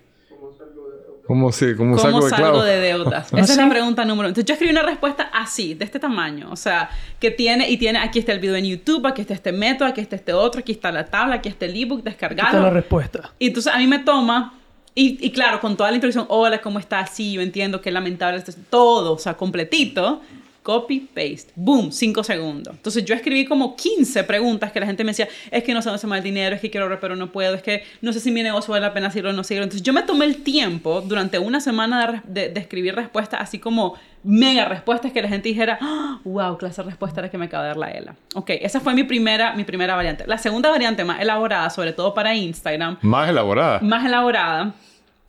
¿Cómo, sí, cómo, ¿Cómo salgo de salgo de deudas? ¿Ah, (laughs) Esa es la pregunta número uno. Entonces yo escribí una respuesta así, de este tamaño. O sea, que tiene, y tiene, aquí está el video en YouTube, aquí está este método, aquí está este otro, aquí está la tabla, aquí está el ebook, Aquí está la respuesta. Y entonces a mí me toma, y, y claro, con toda la introducción, hola, ¿cómo estás? Sí, yo entiendo que es lamentable, esto es todo, o sea, completito. Copy, paste, boom, cinco segundos. Entonces yo escribí como 15 preguntas que la gente me decía, es que no sé dónde se me el dinero, es que quiero ahorrar pero no puedo, es que no sé si mi negocio vale la pena seguirlo o no seguirlo. Entonces yo me tomé el tiempo durante una semana de, de- de escribir respuestas, así como mega respuestas que la gente dijera, "Ah, wow, clase de respuesta era que me acaba de dar la ELA. Ok, esa fue mi primera, mi primera variante. La segunda variante más elaborada, sobre todo para Instagram, Más elaborada. más elaborada,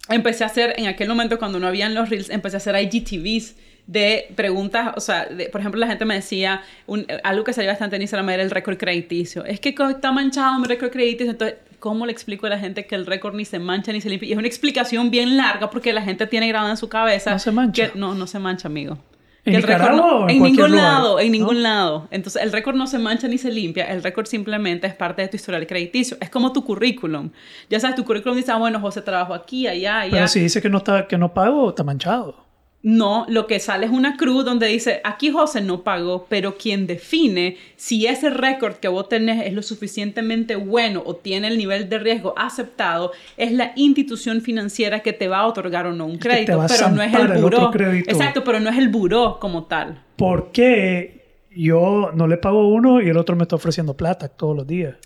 empecé a hacer, en aquel momento cuando no habían los reels, empecé a hacer IGTVs de preguntas, o sea, de- por ejemplo, la gente me decía, un- algo que salía bastante en Instagram era el récord crediticio. Es que está manchado mi récord crediticio, entonces, ¿cómo le explico a la gente que el récord ni se mancha ni se limpia? Y es una explicación bien larga porque la gente tiene grabado en su cabeza. No se mancha. que- no, no se mancha, amigo. ¿En el récord no- en ningún lugar? lado, en ¿No? ningún lado. Entonces, el récord no se mancha ni se limpia, el récord simplemente es parte de tu historial crediticio. Es como tu currículum. Ya sabes, tu currículum dice, ah, bueno, José trabajó aquí, allá, allá. Pero si dice que no, está, que no pago, está manchado. No, lo que sale es una cruz donde dice, aquí José no pagó, pero quien define si ese récord que vos tenés es lo suficientemente bueno o tiene el nivel de riesgo aceptado, es la institución financiera que te va a otorgar o no un crédito, pero no es el el buró. crédito. Exacto, pero no es el buró como tal. ¿Por qué yo no le pago uno y el otro me está ofreciendo plata todos los días?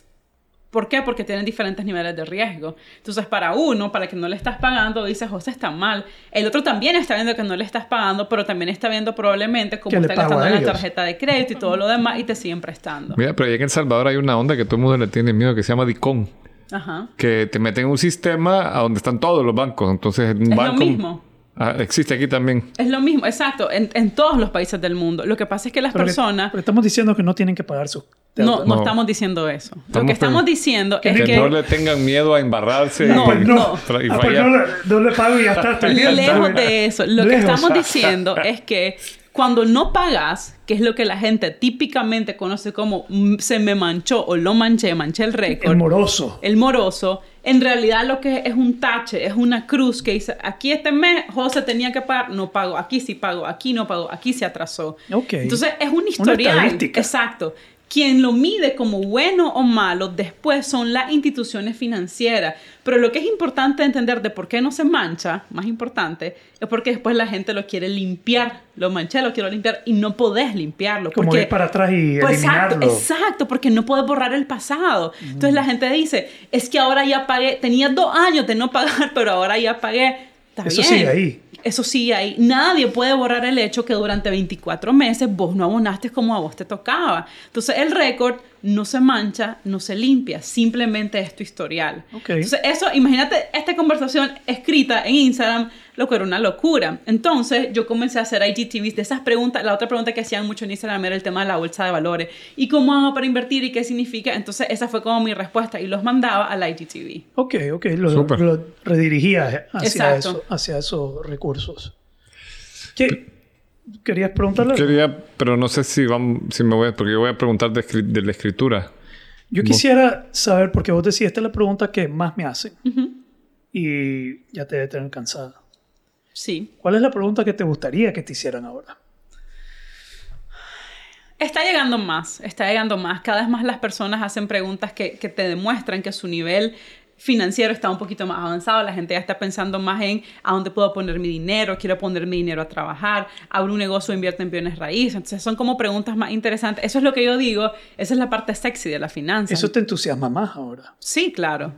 ¿Por qué? Porque tienen diferentes niveles de riesgo. Entonces, para uno, para que no le estás pagando, dice José está mal. El otro también está viendo que no le estás pagando, pero también está viendo probablemente cómo está gastando en la tarjeta de crédito y todo lo demás y te siguen prestando. Mira, pero allá en El Salvador hay una onda que todo el mundo le tiene miedo que se llama DICON. Ajá. Que te meten en un sistema a donde están todos los bancos. Entonces, un Es banco. lo mismo. Ah, existe aquí también. Es lo mismo, exacto, en, en todos los países del mundo. Lo que pasa es que las Pero que- personas... pero estamos diciendo que no tienen que pagar sus No, no No. estamos diciendo eso. Lo Estamos que estamos diciendo es Que, que... no le tengan miedo a embarrarse No, y, no. tra- y Ah, pues no, le- no le pago y ya está. bien, Lejos de eso. Lo que Lejos. estamos diciendo es que cuando no pagas, que es lo que la gente típicamente conoce como "Mm, se me manchó o lo manché, manché el récord. El moroso. el moroso, en realidad lo que es, es un tache, es una cruz que dice, aquí este mes José tenía que pagar, no pago, aquí sí pago, aquí no pago, aquí se atrasó. Ok. Entonces es un historial. estadística. Exacto. Quien lo mide como bueno o malo después son las instituciones financieras. Pero lo que es importante entender de por qué no se mancha, más importante, es porque después la gente lo quiere limpiar. Lo manché, lo quiero limpiar y no podés limpiarlo. Como porque, ir para atrás y Pues, eliminarlo. exacto, exacto, porque no puedes borrar el pasado. Entonces la gente dice, es que ahora ya pagué, tenía dos años de no pagar, (laughs) pero ahora ya pagué. Está Eso bien. sigue ahí. Eso sigue ahí. Nadie puede borrar el hecho que durante 24 meses vos no abonaste como a vos te tocaba. Entonces el récord no se mancha, no se limpia, simplemente es tu historial. Ok. Entonces eso, imagínate esta conversación escrita en Instagram, lo que era una locura. Entonces yo comencé a hacer IGTVs de esas preguntas. La otra pregunta que hacían mucho en Instagram era el tema de la bolsa de valores. ¿Y cómo hago para invertir y qué significa? Entonces esa fue como mi respuesta y los mandaba al IGTV. Ok, ok, lo, lo redirigía hacia, eso, hacia esos recursos. ¿Qué? ¿Querías preguntarle? Quería, pero no sé si, vamos, si me voy a... Porque yo voy a preguntar de la escritura. Yo quisiera saber, porque vos decís, esta es la pregunta que más me hacen. Y ya te debe tener cansada. Sí. ¿Cuál es la pregunta que te gustaría que te hicieran ahora? Está llegando más, está llegando más. Cada vez más las personas hacen preguntas que, que te demuestran que su nivel financiero está un poquito más avanzado. La gente ya está pensando más en a dónde puedo poner mi dinero, quiero poner mi dinero a trabajar, abro un negocio, invierto en bienes raíces. Entonces son como preguntas más interesantes. Eso es lo que yo digo, esa es la parte sexy de la finanza. Eso te entusiasma más ahora. Sí, claro.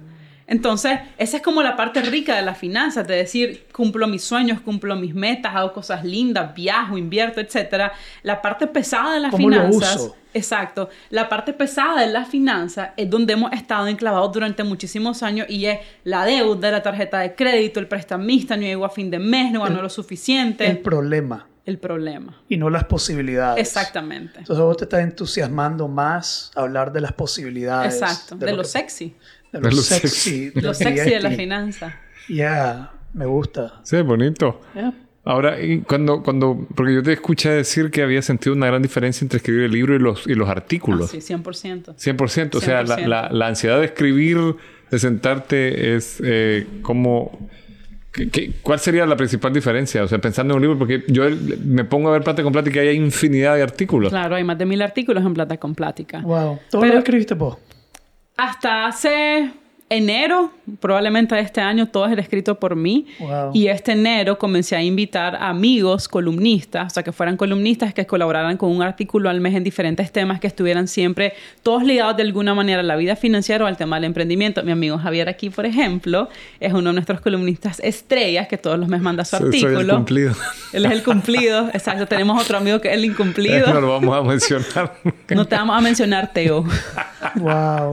Entonces, esa es como la parte rica de las finanzas, de decir, cumplo mis sueños, cumplo mis metas, hago cosas lindas, viajo, invierto, etc. La parte pesada de las ¿Cómo lo finanzas, uso? exacto, la parte pesada de las finanzas es donde hemos estado enclavados durante muchísimos años y es la deuda, la tarjeta de crédito, el prestamista, no llegó a fin de mes, no ganó lo suficiente, El el, problema problema. y no las posibilidades. Exactamente. Entonces vos te estás entusiasmando más a hablar de las posibilidades. Exacto, de, lo, sexy, De lo lo sexy. sexy. de lo sexy de la finanza. Ya, me gusta. Sí, bonito. Ya. Ahora, y cuando, cuando, porque yo te escuché decir que había sentido una gran diferencia entre escribir el libro y los, y los Ah, artículos. sí, 100%. 100%. O sea, la, 100%. la, la ansiedad de escribir, de sentarte, es eh, como... ¿qué- qué- cuál sería la principal diferencia? O sea, pensando en un libro, porque yo me pongo a ver Plata con Plata y hay infinidad de artículos. Claro, hay más de mil artículos en Plata con Plática. Wow. ¿Todo Pero- lo escribiste vos? Hasta hace enero, probablemente este año, todo es escrito por mí. Wow. Y este enero comencé a invitar a amigos columnistas, o sea, que fueran columnistas que colaboraran con un artículo al mes en diferentes temas que estuvieran siempre todos ligados de alguna manera a la vida financiera o al tema del emprendimiento. Mi amigo Javier aquí, por ejemplo, es uno de nuestros columnistas estrellas que todos los meses manda su Soy- artículo. Soy el cumplido. Él es el cumplido, exacto. Tenemos otro amigo que es el incumplido. (laughs) no lo vamos a mencionar. No te vamos a mencionar, Teo. Wow.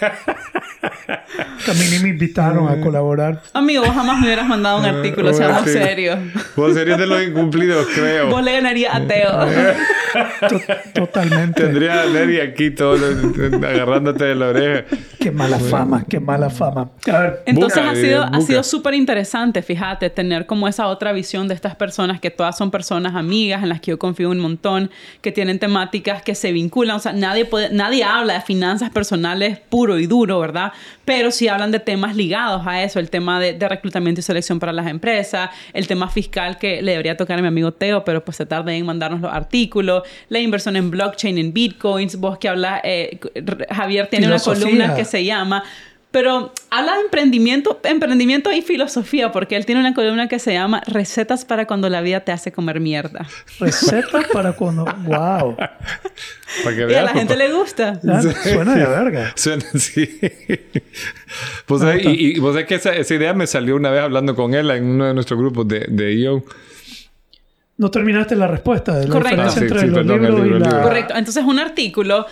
(laughs) Que a mí ni me invitaron a colaborar. Amigo, vos jamás me hubieras mandado un artículo, seamos serios. Vos serías de los incumplidos, creo. Vos le ganarías a Teo. To- totalmente. Tendría a Neri aquí todo agarrándote de la oreja. Qué mala fama, qué mala fama. A ver, Entonces Buca, ha sido, eh, ha sido súper interesante, fíjate, tener como esa otra visión de estas personas que todas son personas amigas en las que yo confío un montón, que tienen temáticas que se vinculan. O sea, nadie, puede, nadie habla de finanzas personales puro y duro, ¿verdad? Pero sí hablan de temas ligados a eso, el tema de, de reclutamiento y selección para las empresas, el tema fiscal que le debería tocar a mi amigo Teo, pero pues se tarda en mandarnos los artículos, la inversión en blockchain, en bitcoins, vos que hablas, eh, Javier tiene Filosofía. una columna que se llama pero habla de emprendimiento, emprendimiento y filosofía, porque él tiene una columna que se llama Recetas para cuando la vida te hace comer mierda. recetas para cuando. Wow. Para que Y a la gente papá. le gusta. Suena de verga. Suena así. Pues, eh, y, y vos sabés que esa, esa idea me salió una vez hablando con él en uno de nuestros grupos de, de IO. No terminaste la respuesta de la Correcto. diferencia Ah, sí, entre sí, los perdón, el libros libro, y el la. libro. Correcto. Entonces, un artículo,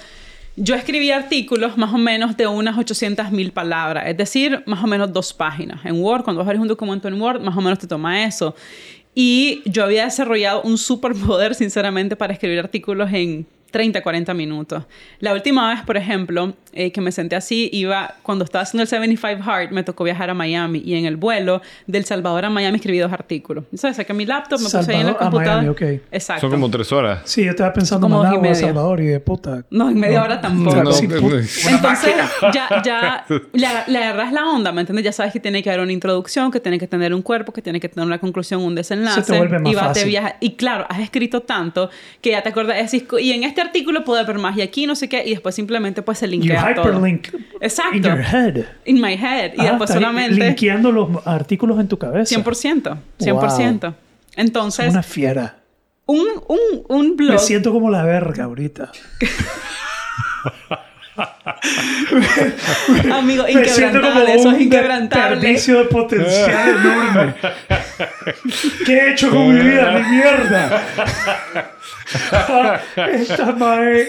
yo escribí artículos más o menos de unas 800 mil palabras, es decir, más o menos dos páginas. En Word, cuando vas a un documento en Word, más o menos te toma eso. Y yo había desarrollado un superpoder, (laughs) sinceramente, para escribir artículos en 30, 40 minutos. La última vez, por ejemplo, eh, que me senté así, iba, cuando estaba haciendo el 75 Hard, me tocó viajar a Miami y en el vuelo del Salvador a Miami escribí dos artículos. ¿Sabes? Saqué mi laptop, me puse ahí en la Salvador a computadora. Miami, ok. Exacto. Son como tres horas. Sí, yo estaba pensando en Como dos y media. Salvador y de puta. No, en media hora tampoco. No, no, no. Entonces, (laughs) ya, ya (laughs) le, agarras la onda, ¿me entiendes? Ya sabes que tiene que haber una introducción, que tiene que tener un cuerpo, que tiene que tener una conclusión, un desenlace. Se te vuelve más y va, te fácil. viaja- Y claro, has escrito tanto que ya te acuerdas, decís, y en este artículo puede haber más y aquí no sé qué, y después simplemente pues se You linkea todo. hyperlink Exacto. in your head. In my head. Y Ah, después solamente... linkeando los artículos en tu cabeza. 100%. 100%. Entonces, Una fiera. un, un, un blog... Me siento como la verga ahorita. (laughs) (laughs) Amigo, Me siento como inquebrantable. Eso es inquebrantable. desperdicio de potencial enorme. (laughs) ¿Qué he hecho con mi vida? ¡Mi mierda! (laughs) Ah, esta mae...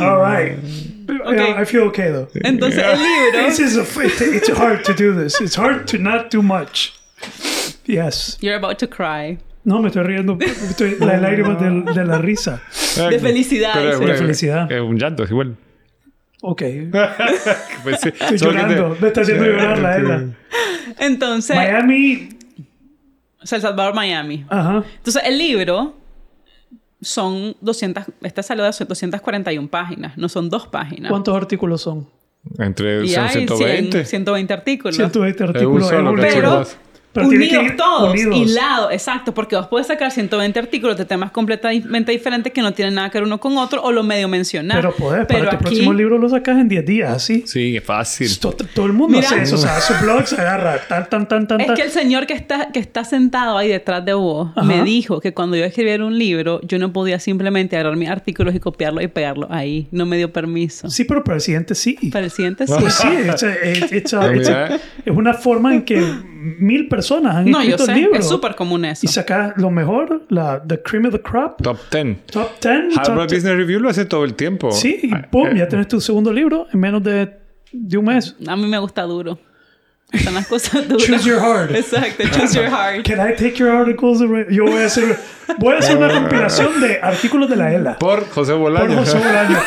All right. Okay. I feel okay though. Entonces, el libro... This is a, it's hard to do this. It's hard to not do much. Yes. You're about to cry. No, me estoy riendo. Estoy las lágrimas de, de la risa. De felicidad, Pero una- De felicidad. Es un llanto, es igual. Ok. (laughs) Pues sí, Estoy solo que te- llorando. Me está haciendo llorar la Ela. Entonces, Miami. o sea, El Salvador, Miami. Ajá. Entonces, el libro son 200... Este salió de 241 páginas. No son dos páginas. ¿Cuántos artículos son? Entre Y son hay 120. 100, 120 artículos. 120 Es un artículos en solo. Pero. Pero tiene que unidos ir todos, unidos. hilados, exacto, porque vos puedes sacar 120 artículos de temas completamente diferentes que no tienen nada que ver uno con otro o lo medio mencionar. Pero puedes, Pero para tu aquí- próximo libro lo sacas en 10 días, así. Sí, es fácil. Todo, todo el mundo Mira. hace eso. O sea, su blog se agarra tan, tan, tan, tan, Es tan. que el señor que está, que está sentado ahí detrás de vos me dijo que cuando yo escribiera un libro, yo no podía simplemente agarrar mis artículos y copiarlos y pegarlos ahí. No me dio permiso. Sí, pero para el siguiente sí. Para el siguiente sí. Pues sí, it's a- it's a- it's a- Ah, es una forma en que mil personas han No, yo escrito sé. el libro. Es súper común eso. Y sacas lo mejor, la the cream of the crop, Top 10. top 10. top Harvard 10. Business Review lo hace todo el tiempo. Sí, y Ah, pum, eh, ya tienes tu segundo libro en menos de, de un mes. A mí me gusta duro. Están las cosas (laughs) duras. Choose your heart. Exacto, choose your heart. Can I take your articles? Yo voy a hacer, voy a hacer una compilación de artículos de la ELA. Por José Por Bolaño. José Bolaño.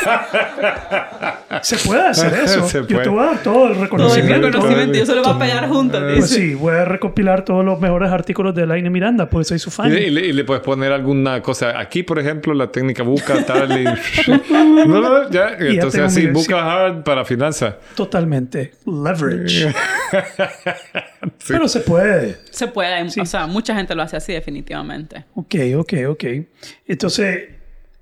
Se puede hacer (laughs) eso. Se Yo puede. te voy a dar todo el Todo el reconocimiento. reconocimiento. Yo se lo voy a pegar juntos. Pues sí, voy a recopilar todos los mejores artículos de Laine Miranda, porque soy su Y fan. le, y le- y le puedes poner alguna cosa. Aquí, por ejemplo, la técnica busca tal y... (laughs) no, no, ya. Entonces así, busca hard para finanzas. Totalmente. Leverage. Pero se puede. Se puede. O sea, mucha gente lo hace así definitivamente. Ok, ok, ok. Entonces,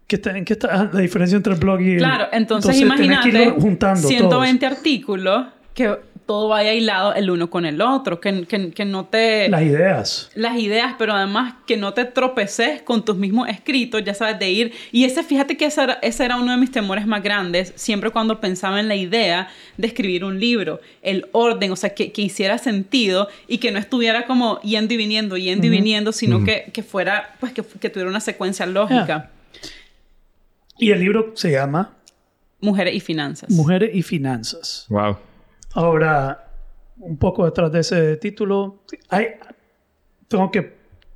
¿qué está, ¿en qué está la diferencia entre el blog y el... Claro, entonces, imagínate irlo juntando 120 artículos que todo vaya hilado el uno con el otro, que, que, que no te... Las ideas. las ideas, pero además que no te tropeces con tus mismos escritos, ya sabes, de ir. Y ese, fíjate que ese era, ese era uno de mis temores más grandes, siempre cuando pensaba en la idea de escribir un libro, el orden, o sea, que, que hiciera sentido y que no estuviera como yendo y viniendo, yendo y viniendo, sino que, que fuera, pues, que, que tuviera una secuencia lógica. Y el libro se llama Mujeres y finanzas. Mujeres y Finanzas. Wow. Ahora, un poco detrás de ese título, hay, tengo que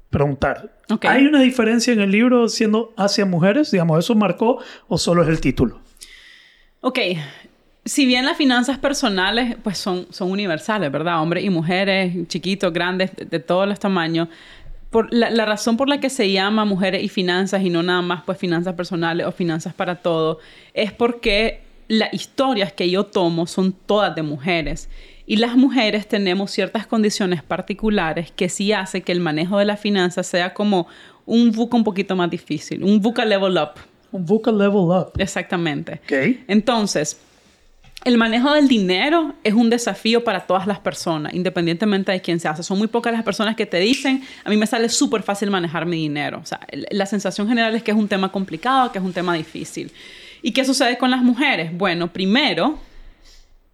preguntar. ¿Hay una diferencia en el libro siendo hacia mujeres? Digamos, ¿eso marcó o solo es el título? Ok, si bien las finanzas personales pues son, son universales, ¿verdad? Hombres y mujeres, chiquitos, grandes, de, de todos los tamaños. Por la, la razón por la que se llama mujeres y finanzas y no nada más pues finanzas personales o finanzas para todo es porque las historias que yo tomo son todas de mujeres y las mujeres tenemos ciertas condiciones particulares que sí hace que el manejo de las finanzas sea como un buca un poquito más difícil, un buca level up, Un book a level up. exactamente. Ok. Entonces, el manejo del dinero es un desafío para todas las personas, independientemente de quién se hace. Son muy pocas las personas que te dicen, a mí me sale súper fácil manejar mi dinero. O sea, la sensación general es que es un tema complicado, que es un tema difícil. ¿Y qué sucede con las mujeres? Bueno, primero,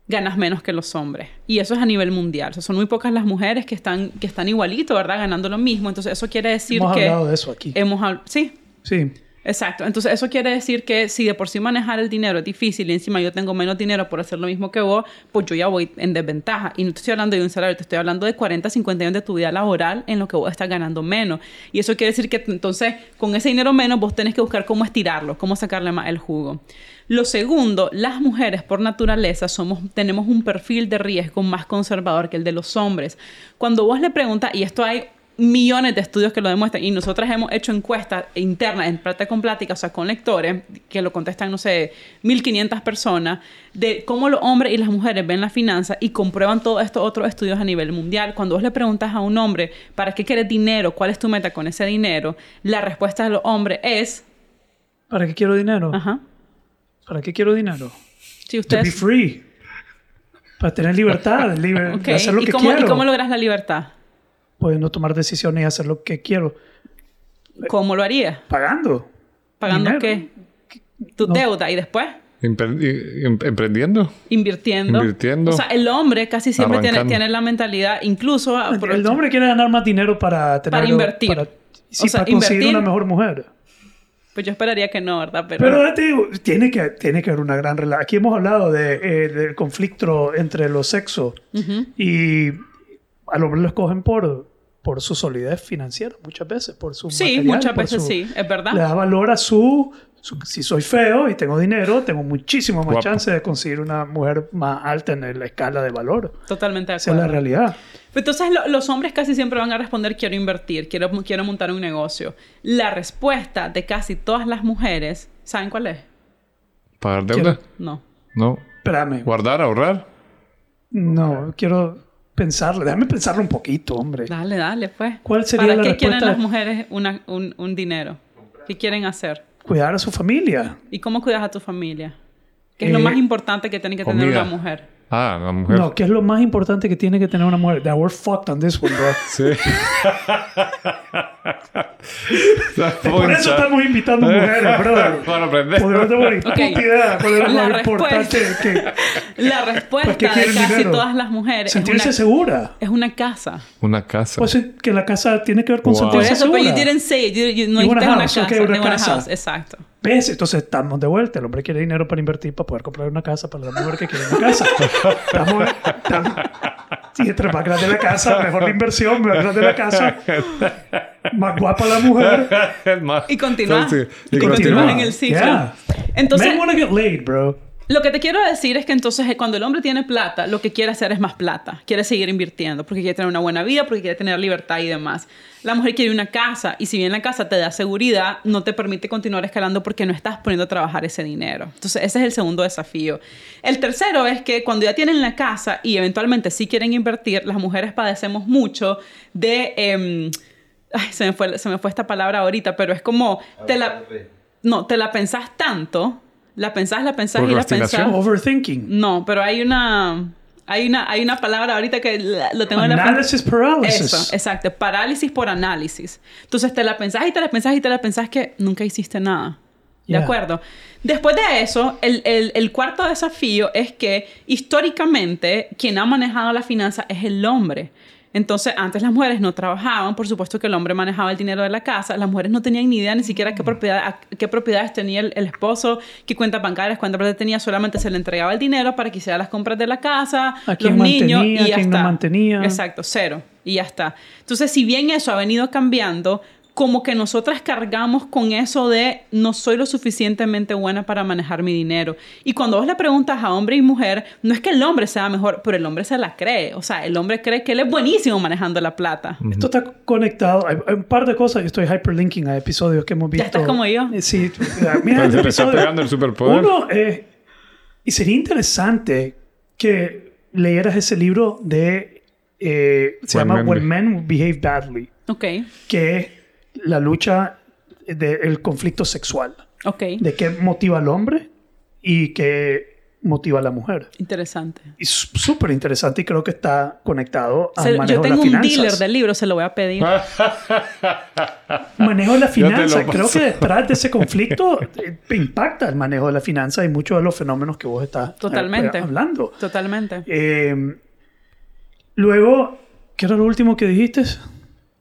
ganas menos que los hombres. Y eso es a nivel mundial. O sea, son muy pocas las mujeres que están, que están igualito, ¿verdad? Ganando lo mismo. Entonces, eso quiere decir Hemos que... hablado de eso aquí. Hemos Sí, Sí. Exacto. Entonces, eso quiere decir que si de por sí manejar el dinero es difícil y encima yo tengo menos dinero por hacer lo mismo que vos, pues yo ya voy en desventaja. Y no te estoy hablando de un salario, te estoy hablando de 40, 50 años de tu vida laboral en lo que vos estás ganando menos. Y eso quiere decir que entonces, con ese dinero menos, vos tenés que buscar cómo estirarlo, cómo sacarle más el jugo. Lo segundo, las mujeres por naturaleza somos, tenemos un perfil de riesgo más conservador que el de los hombres. Cuando vos le preguntas, y esto hay millones de estudios que lo demuestran y nosotras hemos hecho encuestas internas en plata con plática, o sea, con lectores que lo contestan, no sé, 1500 personas, de cómo los hombres y las mujeres ven la finanza y comprueban todos estos otros estudios a nivel mundial. Cuando vos le preguntas a un hombre, ¿para qué quieres dinero? ¿Cuál es tu meta con ese dinero? La respuesta de los hombres es ¿Para qué quiero dinero? Ajá. ¿Para qué quiero dinero? Sí, To be ustedes. free. Para tener libertad, hacer lo ¿Y que cómo, quiero. ¿Y cómo logras la libertad? Pudiendo tomar decisiones y hacer lo que quiero. ¿Cómo lo harías? Pagando. ¿Pagando Dinero. qué? Tu No. deuda y después em- emprendiendo. invirtiendo. Invirtiendo. O sea, el hombre casi siempre tiene, tiene la mentalidad, incluso El aprovecha- hombre quiere ganar más dinero para tener Para invertir. Para, sí, O sea, para conseguir invertir- una mejor mujer. Pues yo esperaría que no, ¿verdad? Pero, Pero te digo, tiene que, tiene que haber una gran relación. Aquí hemos hablado de, eh, del conflicto entre los sexos Ujú. y al hombre lo escogen por, por su solidez financiera muchas veces, por su Sí, material, muchas veces su- sí, es verdad. Le da valor a su, su- Si soy feo y tengo dinero, tengo muchísimo más Guapo. chance de conseguir una mujer más alta en la escala de valor. Totalmente de Esa es la acuerdo. realidad. Entonces lo- los hombres casi siempre van a responder quiero invertir, quiero, quiero montar un negocio. La respuesta de casi todas las mujeres, ¿saben cuál es? ¿Pagar deuda? No. No. Espérame. ¿Guardar, ahorrar? No, quiero pensarlo. Déjame pensarlo un poquito, hombre. Dale, dale, pues. ¿Cuál sería ¿Para la qué quieren las mujeres una- un, un dinero? ¿Qué quieren hacer? Cuidar a su familia. ¿Y cómo cuidas a tu familia? ¿Qué es lo Eh, más importante que tiene que tener comida. una mujer? Ah, la mujer. No, ¿qué es lo más importante que tiene que tener una mujer? That we're fucked on this one, bro. (laughs) Sí. (laughs) (laughs) Por eso estamos invitando mujeres, brother. Para aprender. Podemos tener una Ok. puta idea La más importante que La ¿Para respuesta de quieren casi dinero? todas las mujeres es sentirse una, segura. es una casa. Una casa. Pues que la casa tiene que ver con Wow. Por sentirse eso, pero segura. you didn't say it. You- you- no dijiste una casa. okay, una casa. house. Exacto. ¿Ves? Entonces estamos de vuelta. El hombre quiere dinero para invertir, para poder comprar una casa para la mujer que quiere una casa. estamos, estamos, sí, entre más grande la casa, mejor la inversión, más grande la casa, más guapa la mujer. (laughs) Y continúa. Sí, Y y continúa continúa. en el ciclo. Yeah. Entonces, Men wanna get laid, bro. Lo que te quiero decir es que entonces eh, cuando el hombre tiene plata, lo que quiere hacer es más plata. Quiere seguir invirtiendo porque quiere tener una buena vida, porque quiere tener libertad y demás. La mujer quiere una casa y si bien la casa te da seguridad, no te permite continuar escalando porque no estás poniendo a trabajar ese dinero. Entonces ese es el segundo desafío. El tercero es que cuando ya tienen la casa y eventualmente sí quieren invertir, las mujeres padecemos mucho de... em, ay, se me, fue, se me fue esta palabra ahorita, pero es como... Te la, no, te la pensás tanto, la pensás, la pensás y la pensás. Overthinking. No, pero hay una, hay una, hay una palabra ahorita que la- lo tengo en la frente. Analysis paralysis. Eso, exacto. Parálisis por análisis. Entonces te la pensás y te la pensás y te la pensás que nunca hiciste nada. ¿De Yeah. acuerdo? Después de eso, el, el- el cuarto desafío es que históricamente quien ha manejado la finanza es el hombre. Entonces, antes las mujeres no trabajaban, por supuesto que el hombre manejaba el dinero de la casa, las mujeres no tenían ni idea ni siquiera qué, propiedad, a- qué propiedades tenía el, el esposo, qué cuentas bancarias, cuántas plata tenía, solamente se le entregaba el dinero para que hiciera las compras de la casa, A los niños mantenía, y ya quién no está. mantenía. Exacto, cero. Y ya está. Entonces, si bien eso ha venido cambiando, como que nosotras cargamos con eso de no soy lo suficientemente buena para manejar mi dinero. Y cuando vos le preguntas a hombre y mujer, no es que el hombre sea mejor, pero el hombre se la cree. O sea, el hombre cree que él es buenísimo manejando la plata. Esto está conectado. Hay, hay un par de cosas. Yo estoy hyperlinking a episodios que hemos visto. Ya estás como yo. Eh, Sí. Mira, este le está pegando el superpoder. Uno, eh, y sería interesante que leyeras ese libro de. eh, se When llama Men When Men Behave Badly, Ok, que es la lucha del conflicto sexual. ok. De qué motiva al hombre y qué motiva a la mujer. Interesante. Y es súper interesante y creo que está conectado al Se- manejo yo tengo de un dealer del libro, se lo voy a pedir. (laughs) manejo de la finanza. Creo que detrás de ese conflicto eh, impacta el manejo de la finanza y muchos de los fenómenos que vos estás eh, Totalmente. hablando. Totalmente. Eh, luego, ¿qué era lo último que dijiste?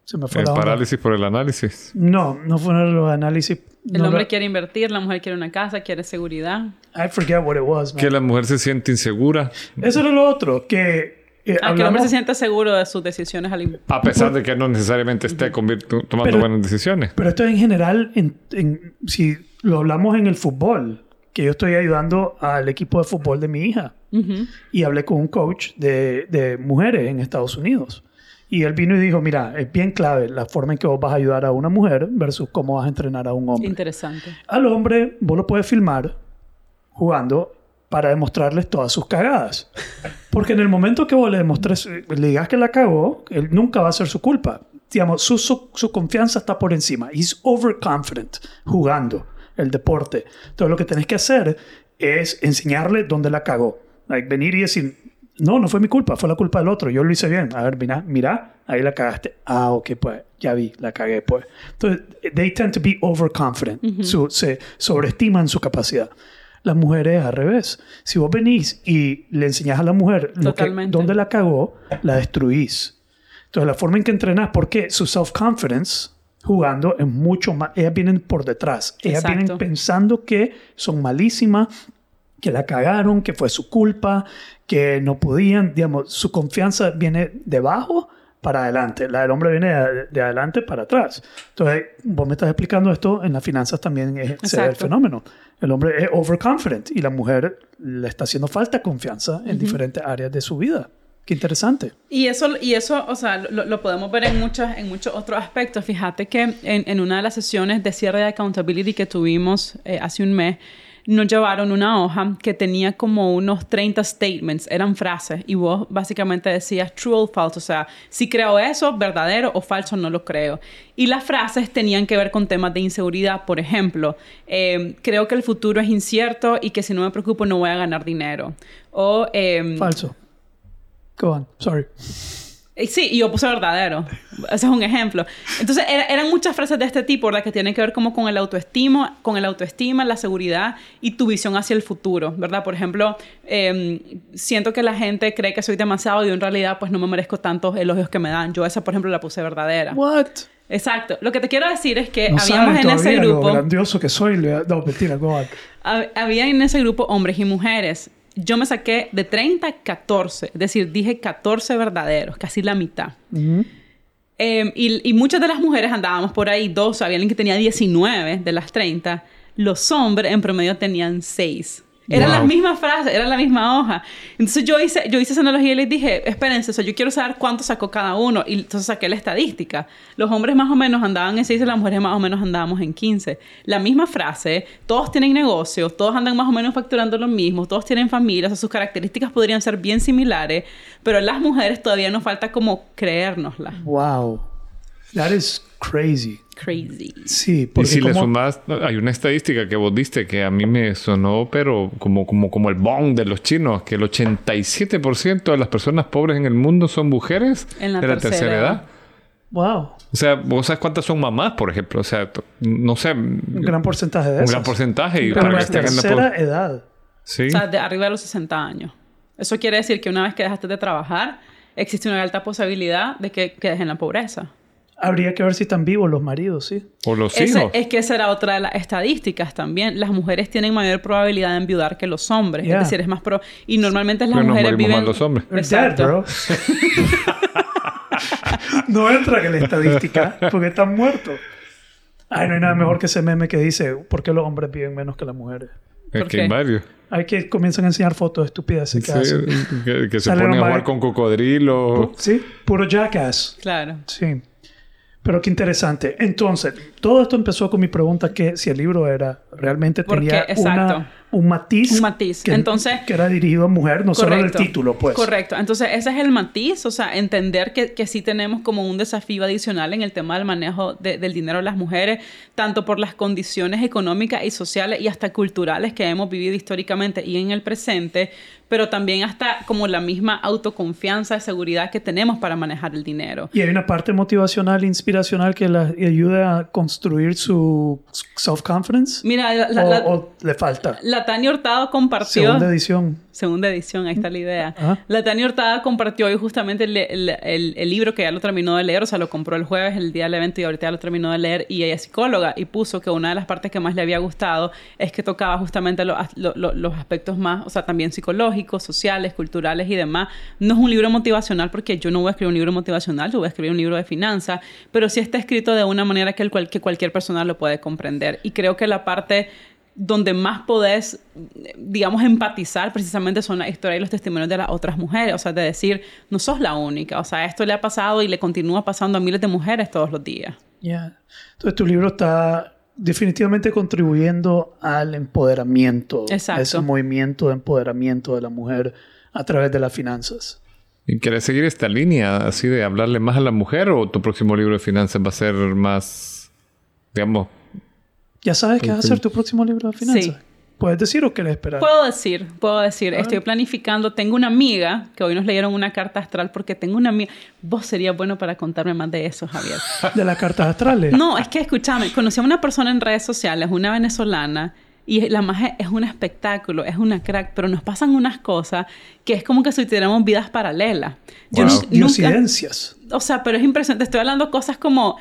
Se me fue El la onda. parálisis por el análisis. No, no fueron los análisis. El no hombre lo- quiere invertir, la mujer quiere una casa, quiere seguridad. I forget what it was. man. Que la mujer se siente insegura. Eso era lo otro. Que, eh, Ah, que el hombre se siente seguro de sus decisiones al in- A pesar de que no necesariamente esté tomando Pero- buenas decisiones. Pero esto en general, en- en- si lo hablamos en el fútbol, que yo estoy ayudando al equipo de fútbol de mi hija. Ujú. y hablé con un coach de, de mujeres en Estados Unidos. Y él vino y dijo, mira, es bien clave la forma en que vos vas a ayudar a una mujer versus cómo vas a entrenar a un hombre. Interesante. Al hombre vos lo puedes filmar jugando para demostrarles todas sus cagadas. Porque en el momento que vos le demostrés, le digas que la cagó, él nunca va a ser su culpa. Digamos, su, su, su confianza está por encima. He's overconfident jugando. el deporte. Entonces lo que tenés que hacer es enseñarle dónde la cagó. Like, venir y decir, no, no fue mi culpa, fue la culpa del otro, yo lo hice bien. A ver, mira, mira, ahí la cagaste. Ah, ok, pues ya vi, la cagué, pues. Entonces, they tend to be overconfident, Su- se sobreestiman su capacidad. Las mujeres al revés. Si vos venís y le enseñás a la mujer lo que, dónde la cagó, la destruís. Entonces, la forma en que entrenás, porque su self-confidence jugando es mucho más. Ellas vienen por detrás. Ellas Exacto. vienen pensando que son malísimas, que la cagaron, que fue su culpa, que no podían. Digamos, su confianza viene de abajo para adelante. La del hombre viene de, de adelante para atrás. Entonces, vos me estás explicando esto, en las finanzas también es, se ve el fenómeno. El hombre es overconfident y la mujer le está haciendo falta confianza en diferentes áreas de su vida. Qué interesante. Y eso, y eso o sea, lo, lo podemos ver en, muchas, en muchos otros aspectos. Fíjate que en, en una de las sesiones de cierre de accountability que tuvimos eh, hace un mes, nos llevaron una hoja que tenía como unos 30 statements, eran frases, y vos básicamente decías true o false, o sea, si creo eso, verdadero o falso, no lo creo. Y las frases tenían que ver con temas de inseguridad, por ejemplo, eh, creo que el futuro es incierto y que si no me preocupo no voy a ganar dinero. O, em, Falso. Go on. Sorry. Eh, Sí, y yo puse verdadero. Ese es un ejemplo. Entonces, era- eran muchas frases de este tipo, ¿verdad? Que tienen que ver como con el autoestima, con el autoestima, la seguridad y tu visión hacia el futuro, ¿verdad? Por ejemplo, em, siento que la gente cree que soy demasiado y yo en realidad pues no me merezco tantos elogios que me dan. Yo esa, por ejemplo, la puse verdadera. What? Exacto. Lo que te quiero decir es que No habíamos en ese todavía lo grupo... grandioso que soy. No, mentira, go on. Hab- Había en ese grupo hombres y mujeres. Yo me saqué de 30 a 14, es decir, dije 14 verdaderos, casi la mitad. Ujú. Eh, y, y muchas de las mujeres andábamos por ahí, dos, había alguien que tenía 19 de las 30. Los hombres en promedio tenían 6. Eran Wow. las mismas frases, era la misma hoja. Entonces yo hice, yo hice esa analogía y les dije, espérense, o sea, yo quiero saber cuánto sacó cada uno. Y entonces saqué la estadística. Los hombres más o menos andaban en 6 y las mujeres más o menos andábamos en 15. La misma frase, todos tienen negocios, todos andan más o menos facturando lo mismo, todos tienen familias, o sea, sus características podrían ser bien similares, pero las mujeres todavía nos falta como creérnoslas. Wow. That is crazy. Crazy. Sí, Y porque si le como- sumas, hay una estadística que vos diste que a mí me sonó, pero como, como, como el bong de los chinos, que el 87% de las personas pobres en el mundo son mujeres En la de la tercera tercera edad. edad. Wow. O sea, ¿vos sabes cuántas son mamás, por ejemplo? O sea, no sé, Un gran porcentaje de un esas. gran porcentaje. Y Pero para la tercera edad. Sí. O sea, de arriba de los 60 años. Eso quiere decir que una vez que dejaste de trabajar, existe una alta posibilidad de que quedes en la pobreza. Habría que ver si están vivos los maridos, sí. O los Ese- hijos. es que esa era otra de las estadísticas también. Las mujeres tienen mayor probabilidad de enviudar que los hombres. Yeah. Es decir, es más pro... Y normalmente las Pero nos mujeres morimos viven... más los hombres. Exacto. bro. (laughs) no entra en la estadística porque están muertos. Ay, no hay nada mejor que ese meme que dice ¿por qué los hombres viven menos que las mujeres? Es ¿Por que hay varios. Hay que comienzan a enseñar fotos de estupideces que Sí, hacen. que, que se ponen a jugar con cocodrilo. Sí, puro jackass. Claro. Sí. Pero qué interesante. Entonces, todo esto empezó con mi pregunta que si el libro era realmente Porque, tenía una, un matiz. Un matiz. Que, Entonces- que era dirigido a mujer, no solo el título, pues. Correcto. Entonces, ese es el matiz, o sea, entender que, que sí tenemos como un desafío adicional en el tema del manejo de- del dinero de las mujeres, tanto por las condiciones económicas y sociales y hasta culturales que hemos vivido históricamente y en el presente, pero también hasta como la misma autoconfianza y seguridad que tenemos para manejar el dinero. Y hay una parte motivacional, inspiracional que la ayuda a construir su self-confidence. Mira, la, la- o, la- o le falta. la Tania Hurtado compartió... Segunda edición. Segunda edición, ahí está la idea. Ajá. La Tania Hurtada compartió hoy justamente el, el- el- el libro que ya lo terminó de leer, o sea, lo compró el jueves, el día del evento, y ahorita ya lo terminó de leer, y ella es psicóloga, y puso que una de las partes que más le había gustado es que tocaba justamente lo- lo- lo- los aspectos más, o sea, también psicológicos, sociales, culturales y demás. No es un libro motivacional porque yo no voy a escribir un libro motivacional, yo voy a escribir un libro de finanzas, pero sí está escrito de una manera que, el cual- que cualquier persona lo puede comprender. Y creo que la parte donde más podés, digamos, empatizar precisamente son las historias y los testimonios de las otras mujeres. O sea, de decir, no sos la única. O sea, esto le ha pasado y le continúa pasando a miles de mujeres todos los días. Yeah. Entonces tu libro está definitivamente contribuyendo al empoderamiento. Exacto. Ese movimiento de empoderamiento de la mujer a través de las finanzas. ¿Y quieres seguir esta línea así de hablarle más a la mujer o tu próximo libro de finanzas va a ser más, digamos, ¿Ya sabes qué vas a hacer tu próximo libro de finanzas? Sí. ¿Puedes decir o quieres esperar? Puedo decir, puedo decir, estoy planificando, tengo una amiga que hoy nos leyeron una carta astral porque tengo una amiga, vos serías bueno para contarme más de eso, Javier. (laughs) De las cartas astrales. No, es que escúchame, conocí a una persona en redes sociales, una venezolana, y la magia es un espectáculo, es una crack, pero nos pasan unas cosas que es como que si tuviéramos vidas paralelas. Yo Wow. nu- nunca, Diosidencias. o sea, pero es impresionante. Estoy hablando cosas como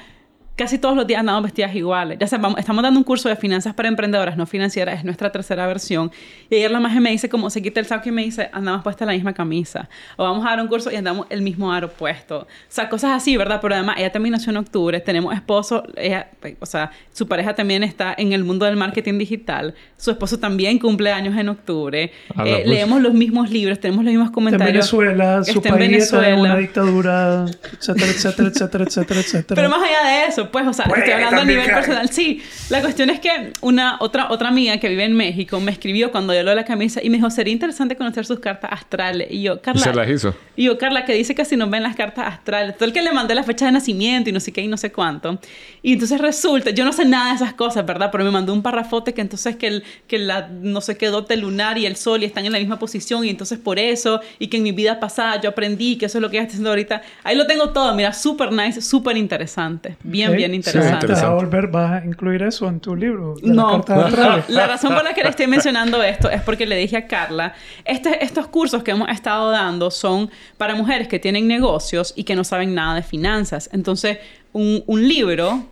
casi todos los días andamos vestidas iguales. Ya sabemos, estamos dando un curso de finanzas para emprendedoras no financieras, es nuestra tercera versión. Y ayer la magia me dice como se quita el saco y me dice, andamos puesta la misma camisa. O vamos a dar un curso y andamos el mismo aro puesto. O sea, cosas así, ¿verdad? Pero además ella también nació en octubre, tenemos esposo, ella, o sea, su pareja también está en el mundo del marketing digital, su esposo también cumple años en octubre, la Eh, pues. leemos los mismos libros, tenemos los mismos Está en comentarios. Venezuela, su país está en una Venezuela. dictadura, etcétera, etcétera, etcétera, etcétera, (laughs) etcétera. Pero más allá de eso, pues, o sea, Pues, estoy hablando a nivel cae. personal. Sí, la cuestión es que una otra, otra amiga que vive en México me escribió cuando yo lo de la camisa y me dijo, sería interesante conocer sus cartas astrales. Y yo, Y Carla... se las hizo. Y yo, Carla, que dice que si no ven las cartas astrales. Todo el que le mandé la fecha de nacimiento y no sé qué y no sé cuánto. Y entonces resulta, yo no sé nada de esas cosas, ¿verdad? Pero me mandó un parrafote que entonces que, el, que la no sé qué dote lunar y el sol y están en la misma posición y entonces por eso y que en mi vida pasada yo aprendí que eso es lo que ella está haciendo ahorita. Ahí lo tengo todo, mira, súper nice, súper interesante. Bien, Bien Sí, interesante. te vas a volver, vas a incluir eso en tu libro. No, astrales. (laughs) la razón por la que le estoy mencionando esto es porque le dije a Carla, este- estos cursos que hemos estado dando son para mujeres que tienen negocios y que no saben nada de finanzas. Entonces, un, un libro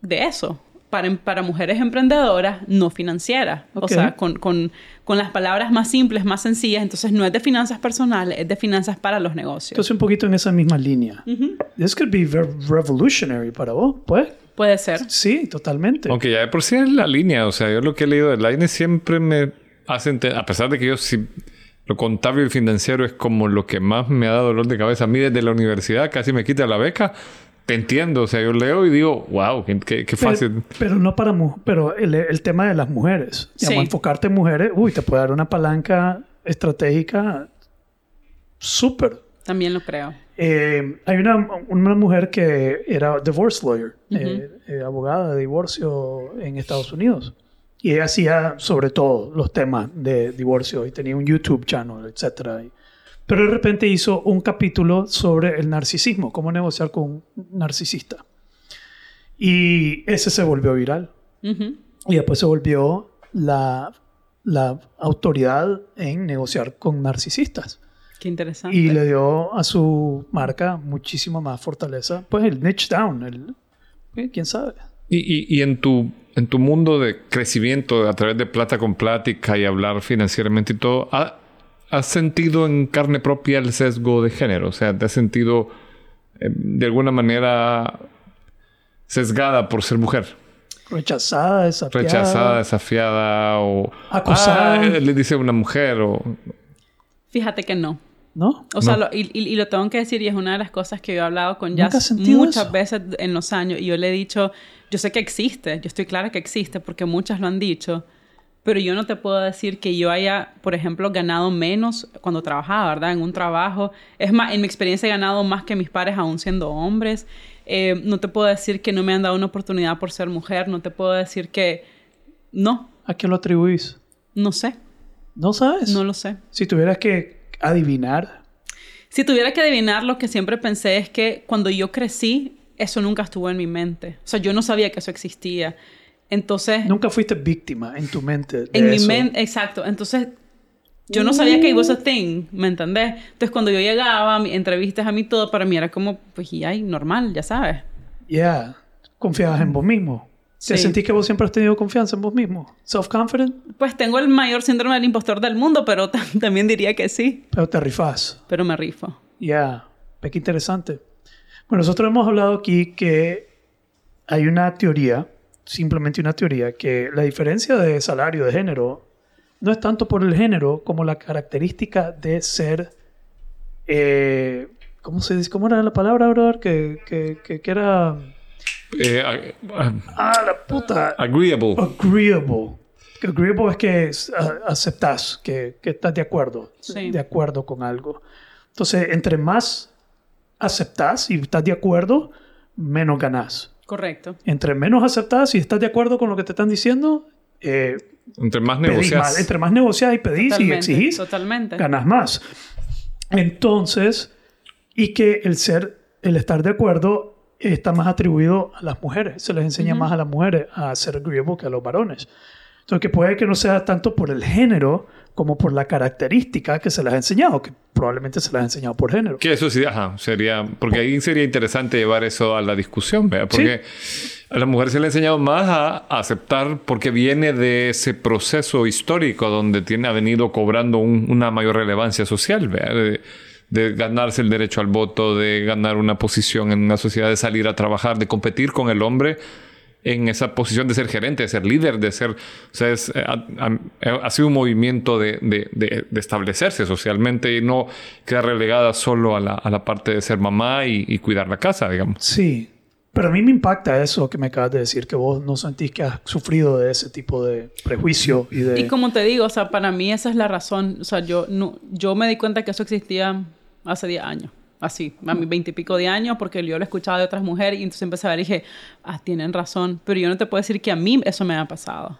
de eso, para, para mujeres emprendedoras no financieras. Ok. O sea, con, con- con las palabras más simples, más sencillas. Entonces, no es de finanzas personales, es de finanzas para los negocios. Entonces, un poquito en esa misma línea. This could be ver- revolutionary para vos, pues. Puede ser. Sí, totalmente. Aunque ya de por sí es la línea. O sea, yo lo que he leído de Line siempre me hace ente- A pesar de que yo sí... Lo contable y financiero es como lo que más me ha dado dolor de cabeza a mí desde la universidad. Casi me quita la beca. Te entiendo. O sea, yo leo y digo, wow, qué, qué- qué Pero, fácil. pero no para mu- pero el, el tema de las mujeres. Digamos, Sí. enfocarte en mujeres, uy, te puede dar una palanca estratégica súper. También lo creo. Eh, hay una, una mujer que era divorce lawyer, eh, eh, abogada de divorcio en Estados Unidos. Y ella hacía sobre todo los temas de divorcio y tenía un YouTube channel, etc. Pero de repente hizo un capítulo sobre el narcisismo, cómo negociar con un narcisista. Y ese se volvió viral. Ujú. Y después se volvió la, la autoridad en negociar con narcisistas. Qué interesante. Y le dio a su marca muchísima más fortaleza. Pues el niche down, el, eh, quién sabe. Y, y- y en tu en tu mundo de crecimiento a través de plata con plática y hablar financieramente y todo, ¿ha- ¿has sentido en carne propia el sesgo de género? O sea, ¿te has sentido eh, de alguna manera sesgada por ser mujer? Rechazada, desafiada. Rechazada, desafiada o... Acosada. Ah, le dice una mujer o... Fíjate que no. ¿No? O sea, No. lo- y, y- y lo tengo que decir, y es una de las cosas que yo he hablado con ¿Nunca has Jazz muchas eso? veces en los años, y yo le he dicho, yo sé que existe, yo estoy clara que existe, porque muchas lo han dicho, pero yo no te puedo decir que yo haya, por ejemplo, ganado menos cuando trabajaba, ¿verdad? En un trabajo. Es más, en mi experiencia he ganado más que mis pares aún siendo hombres. Eh, no te puedo decir que no me han dado una oportunidad por ser mujer, no te puedo decir que... No, ¿A qué lo atribuís? no sé, ¿No sabes? no lo sé. Si tuvieras que adivinar, Si tuviera que adivinar, lo que siempre pensé es que cuando yo crecí, eso nunca estuvo en mi mente. O sea, yo no sabía que eso existía. Entonces, nunca fuiste víctima en tu mente. de en mi mente, exacto. Entonces, yo no sabía que it was a thing, ¿me entendés? Entonces, cuando yo llegaba a mis entrevistas, a mí todo, para mí era como, pues, y ay, normal, ya sabes. Yeah. Confiabas en vos mismo. ¿Te Sí. sentís que vos siempre has tenido confianza en vos mismo? ¿Self-confident? Pues tengo el mayor síndrome del impostor del mundo, pero tam- (laughs) también diría que sí. Pero te rifás. Pero me rifo. Ya, ve qué interesante. Bueno, nosotros hemos hablado aquí que hay una teoría, simplemente una teoría, que la diferencia de salario de género no es tanto por el género como la característica de ser, eh, ¿cómo se dice? ¿Cómo era la palabra, brother? Que, que, que, que era, eh, ag- ah, ah, la puta, agreeable. agreeable. Que Agreeable es que aceptas, que, que estás de acuerdo, Sí. de acuerdo con algo. Entonces, entre más aceptas y estás de acuerdo, menos ganas. Correcto. Entre menos aceptadas, si estás de acuerdo con lo que te están diciendo, eh, Entre más negocias. más. Entre más negociás y pedís y exigís, Totalmente. ganas más. Entonces, y que el ser, el estar de acuerdo está más atribuido a las mujeres. Se les enseña más a las mujeres a ser agreeable que a los varones. Entonces, que puede que no sea tanto por el género como por la característica que se les ha enseñado, que probablemente se les ha enseñado por género. Que eso sí, ajá, sería, porque ahí sería interesante llevar eso a la discusión, ¿verdad? Porque a la mujer se le ha enseñado más a aceptar porque viene de ese proceso histórico donde tiene, ha venido cobrando un- una mayor relevancia social, ¿verdad? De, de ganarse el derecho al voto, de ganar una posición en una sociedad, de salir a trabajar, de competir con el hombre en esa posición de ser gerente, de ser líder, de ser... O sea, es, eh, ha, ha- ha sido un movimiento de, de- de- de establecerse socialmente y no quedar relegada solo a la, a la parte de ser mamá y, y cuidar la casa, digamos. Sí, pero a mí me impacta eso que me acabas de decir, que vos no sentís que has sufrido de ese tipo de prejuicio y de... Y como te digo, o sea, para mí esa es la razón. O sea, yo, no, yo me di cuenta que eso existía hace 10 años. Así, a mis 20 y pico de años, porque yo lo escuchaba de otras mujeres y entonces empecé a ver y dije, ah, tienen razón. Pero yo no te puedo decir que a mí eso me ha pasado.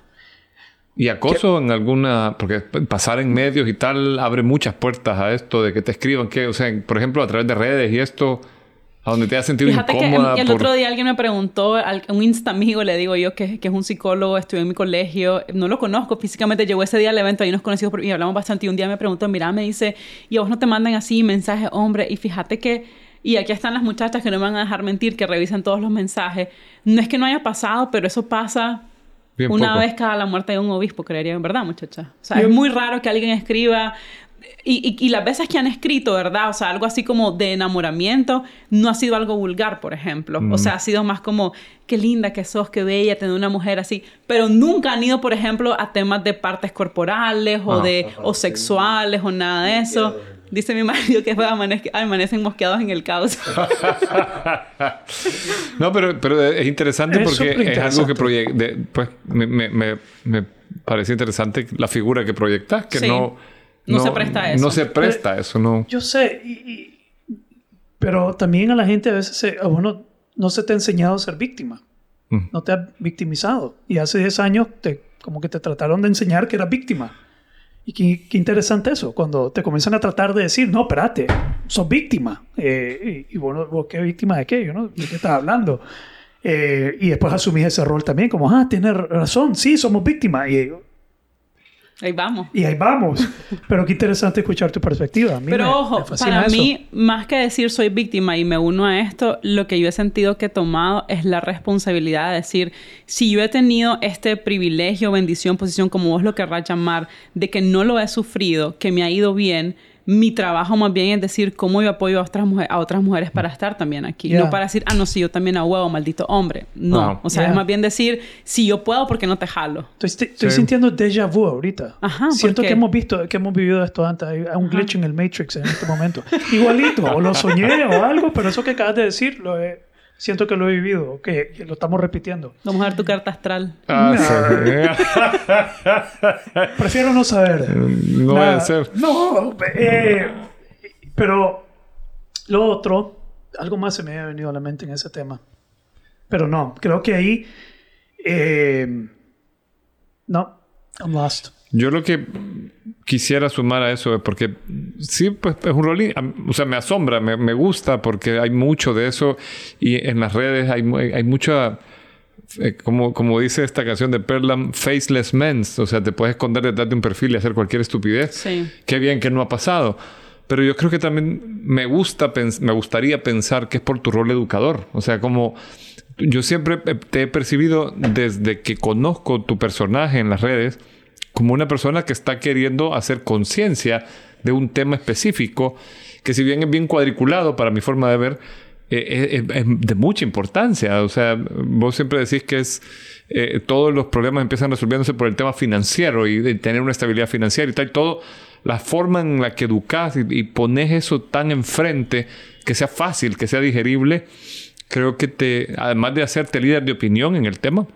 Y acoso en alguna... Porque pasar en medios y tal abre muchas puertas a esto de que te escriban que, o sea, por ejemplo, a través de redes y esto, a donde te has sentido Fíjate que incómoda. el por- otro día alguien me preguntó, al- un insta amigo le digo yo que, que es un psicólogo, estudió en mi colegio, no lo conozco físicamente, llegó ese día al evento, ahí nos conocimos por- y hablamos bastante y un día me preguntó, mira, me dice, y a vos no te mandan así mensajes, hombre, y fíjate que, y aquí están las muchachas que no me van a dejar mentir, que revisan todos los mensajes, no es que no haya pasado, pero eso pasa Bien una poco. vez cada la muerte de un obispo, creería, ¿verdad, muchacha? O sea, Yo- es muy raro que alguien escriba. Y, y- y las veces que han escrito, ¿verdad? O sea, algo así como de enamoramiento, no ha sido algo vulgar, por ejemplo. O sea, ha sido más como, qué linda que sos, qué bella tener una mujer así. Pero nunca han ido, por ejemplo, a temas de partes corporales o, Ajá. de, o sexuales o nada de eso. Dice mi marido que amanece- amanecen mosqueados en el caos. (laughs) no, pero, pero es interesante Es porque es algo que proyecta. Pues me, me, me, me parece interesante la figura que proyectas, que Sí. no, No se presta a eso. No se presta a eso, no. Yo sé, y- y- pero también a la gente a veces se, a vos no, no se te ha enseñado a ser víctima. Mm. No te has victimizado. Y hace 10 años te, como que te trataron de enseñar que eras víctima. Y qué, qué interesante eso, cuando te comienzan a tratar de decir, no, espérate, sos víctima. Eh, y, y bueno, ¿vos qué víctima de qué? Yo no, ¿De qué estás hablando? Eh, y después asumís ese rol también, como, ah, tienes razón, sí, somos víctimas. Y, Ahí vamos. y ahí vamos. Pero qué interesante escuchar tu perspectiva. A mí Pero me- ojo, me para eso. mí, más que decir soy víctima y me uno a esto, lo que yo he sentido que he tomado es la responsabilidad de decir, si yo he tenido este privilegio, bendición, posición, como vos lo querrás llamar, de que no lo he sufrido, que me ha ido bien, mi trabajo más bien es decir cómo yo apoyo a otras, mujeres, a otras mujeres para estar también aquí. Yeah. No para decir, ah, no, si yo también a huevo, maldito hombre. No. Ajá. O sea, Yeah. es más bien decir, si yo puedo, ¿por qué no te jalo? Estoy, estoy Sí. sintiendo déjà vu ahorita. Ajá, ¿por Siento que hemos visto, que hemos vivido esto antes. Hay un glitch en el Matrix en este momento. Igualito, o lo soñé o algo, pero eso que acabas de decir, lo he- siento que lo he vivido, que, lo estamos repitiendo. Vamos a ver tu carta astral. Ah, (laughs) Prefiero no saber. sí. no voy a Nada. ser. No, eh, pero lo otro, algo más se me ha venido a la mente en ese tema. Pero no, creo que ahí. eh, no, I'm lost. Yo lo que quisiera sumar a eso es porque sí, pues es un rol, in- am- o sea, me asombra, me, me gusta porque hay mucho de eso y en las redes hay, hay mucha, eh, como, como dice esta canción de Perlam, faceless men, o sea, te puedes esconder detrás de un perfil y hacer cualquier estupidez. Sí. Qué bien que no ha pasado. Pero yo creo que también me gusta, pens- me gustaría pensar que es por tu rol educador. O sea, como yo siempre eh, te he percibido desde que conozco tu personaje en las redes como una persona que está queriendo hacer conciencia de un tema específico que si bien es bien cuadriculado para mi forma de ver, eh, es, es de mucha importancia. O sea, vos siempre decís que es eh, todos los problemas empiezan resolviéndose por el tema financiero y de tener una estabilidad financiera y tal. Todo, la forma en la que educas y, y pones eso tan enfrente, que sea fácil, que sea digerible, creo que te, además de hacerte líder de opinión en el tema,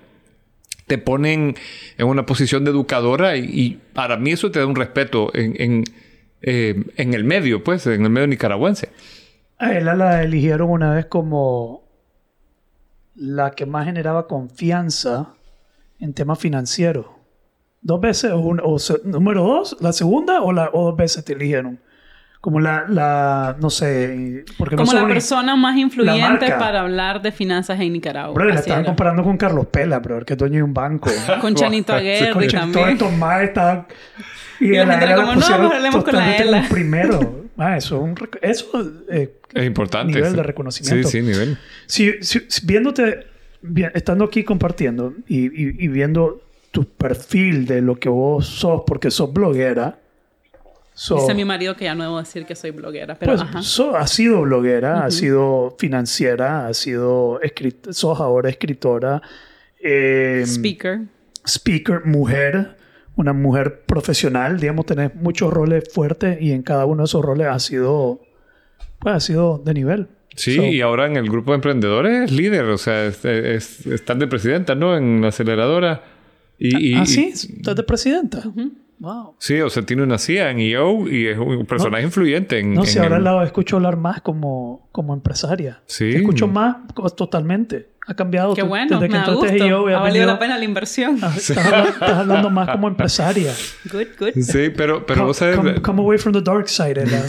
te ponen en una posición de educadora y, para mí eso te da un respeto en, en, eh, en el medio, pues, en el medio nicaragüense. A él la eligieron una vez como la que más generaba confianza en temas financieros. Dos veces, o, un- número dos, la segunda, o, o dos veces te eligieron. Como la, la no sé, porque Como la persona más influyente para hablar de finanzas en Nicaragua. Bro, la estaban era. comparando con Carlos Pela, bro, que es dueño de un banco. (laughs) Con Chanito Aguirre Concha, todos también. estos más estaban... Y la a gente era como, no, hablemos con la como Ela. primero. (laughs) Ah, eso es un... Eso eh, Es importante. Nivel sí. de reconocimiento. Sí, sí, nivel. Si, si- si- viéndote, vi- estando aquí compartiendo y, y- y viendo tu perfil de lo que vos sos, porque sos bloguera, sos, Dice mi marido que ya no debo decir que soy bloguera, pero pues, ajá. sos- has sido bloguera, has sido financiera, has sido sos ahora escritora, eh, Speaker. speaker, mujer, una mujer profesional, digamos, tenés muchos roles fuertes y en cada uno de esos roles ha sido, pues, ha sido de nivel. Sí, So- y ahora en el grupo de emprendedores es líder, o sea, es, es- están de presidenta, ¿no? En la aceleradora. Y, y- ¿Ah, sí? ¿Estás de presidenta? Wow. sí, o sea, tiene una CIA en EO y es un personaje influyente en. No, en si ahora el- la escucho hablar más como, como empresaria. Sí. Te escucho más totalmente. Ha cambiado. Qué bueno, desde me que entraste gusto. EO, ha has valido venido- la pena la inversión. ah, Estás, hablando, estás hablando más como empresaria. Good, good. Sí, pero, pero come, vos sabes. come- come away from the dark side, Ella.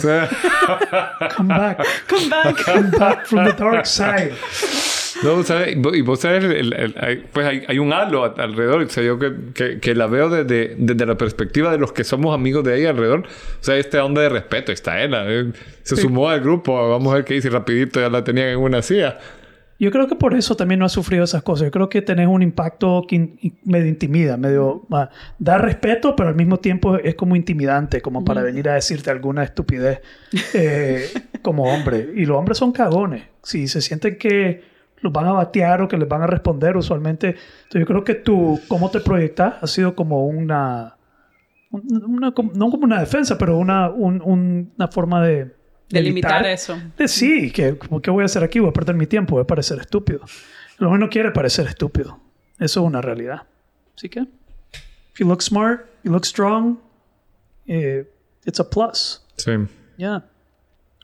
Come back. Come back. Come back from the dark side. No, sabes, y vos- sabes, el- el- hay- pues hay, hay un halo a- alrededor. O sea, yo que, que, que la veo desde, desde la perspectiva de los que somos amigos de ella alrededor. O sea, esta onda de respeto. Está ella. eh, se sumó al grupo. Vamos a ver qué dice. Rapidito ya la tenían en una silla. Yo creo que por eso también no has sufrido esas cosas. Yo creo que tenés un impacto que in- medio intimida, medio... ah, da respeto, pero al mismo tiempo es como intimidante, como para venir a decirte alguna estupidez eh, como hombre. Y los hombres son cagones. Si se sienten que los van a batear o que les van a responder usualmente... Entonces yo creo que tú, cómo te proyectas, ha sido como una... una- como- no como una defensa, pero una, un- un- una forma de... De limitar eso. de sí, que ¿qué voy a hacer aquí? Voy a perder mi tiempo, voy a parecer estúpido. Lo no quiere parecer estúpido. Eso es una realidad. Así que, if you look smart, you look strong, eh, it's a plus. Sí. Ya.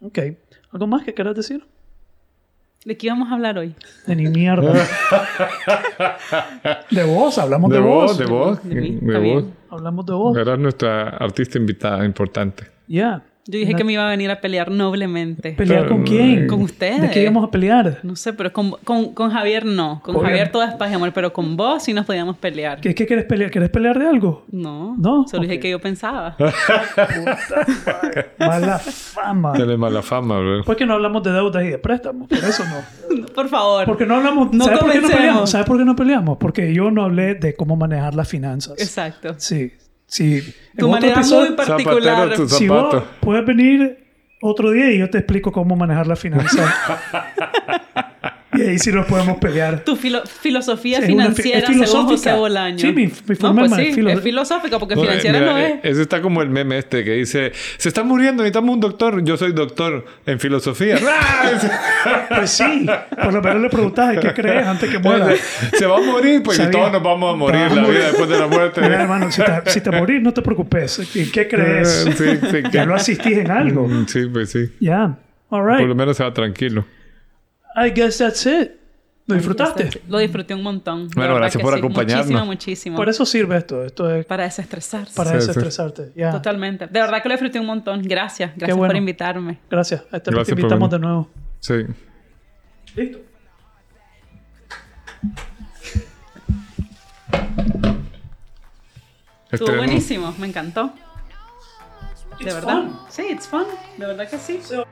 Ok. ¿Algo más que quieras decir? ¿De qué íbamos a hablar hoy? De ni mierda. de vos, hablamos de, De vos. vos, de vos. De mí, De está vos. bien. Hablamos de vos. Eras nuestra artista invitada importante. Ya. Yo dije que me iba a venir a pelear noblemente. ¿Pelear con quién? Con ustedes. ¿De qué íbamos a pelear? No sé, pero con, con, con Javier no. Con Obvio. Javier todo es paz y amor, pero con vos sí nos podíamos pelear. ¿Qué, qué quieres pelear? ¿Quieres pelear de algo? No, No, solo dije ok. que yo pensaba. (laughs) Mala fama. Tiene mala fama, bro. ¿Por qué no hablamos de deudas y de préstamos? Por eso no. (laughs) Por favor. Porque no hablamos. No ¿Sabes por qué no peleamos? ¿Sabes por qué no peleamos? Porque yo no hablé de cómo manejar las finanzas. Exacto. Sí. Sí. Tu manera episodio, muy particular. Zapatero, Si vos puedes venir otro día y yo te explico cómo manejar las finanzas. (laughs) y ahí sí nos podemos pelear. Tu filo- filosofía fi- financiera es según filosófica. José Bolaño. Sí, mi- mi no, forma pues sí, filo- es filosófica porque No, financiera mira, no eh, es. Ese está como el meme este que dice: Se está muriendo, necesitamos un doctor. Yo soy doctor en filosofía. (laughs) Pues sí. Por lo menos le preguntás qué crees antes que muera. Se va a morir, pues y Sabía. todos nos vamos a morir la vida después de la muerte. Mira, hermano, si te, si te morís, no te preocupes. ¿En qué crees? Eh, Sí, sí, Ya lo asistís en algo. Sí, pues sí. Ya. All Por lo right. menos se va tranquilo. I guess that's it. ¿Lo disfrutaste? Lo disfruté un montón. Bueno, gracias por sí. acompañarnos. Muchísimo, muchísimo. Por eso sirve esto. Esto es Para desestresarse. para Sí, sí. desestresarte. Ya. Totalmente. De verdad que lo disfruté un montón. Gracias. Gracias bueno. por invitarme. Gracias. A este Gracias te invitamos de nuevo. Sí. Listo. Estuvo buenísimo. Me encantó. De It's verdad. fun. Sí, it's fun. De verdad que sí. So,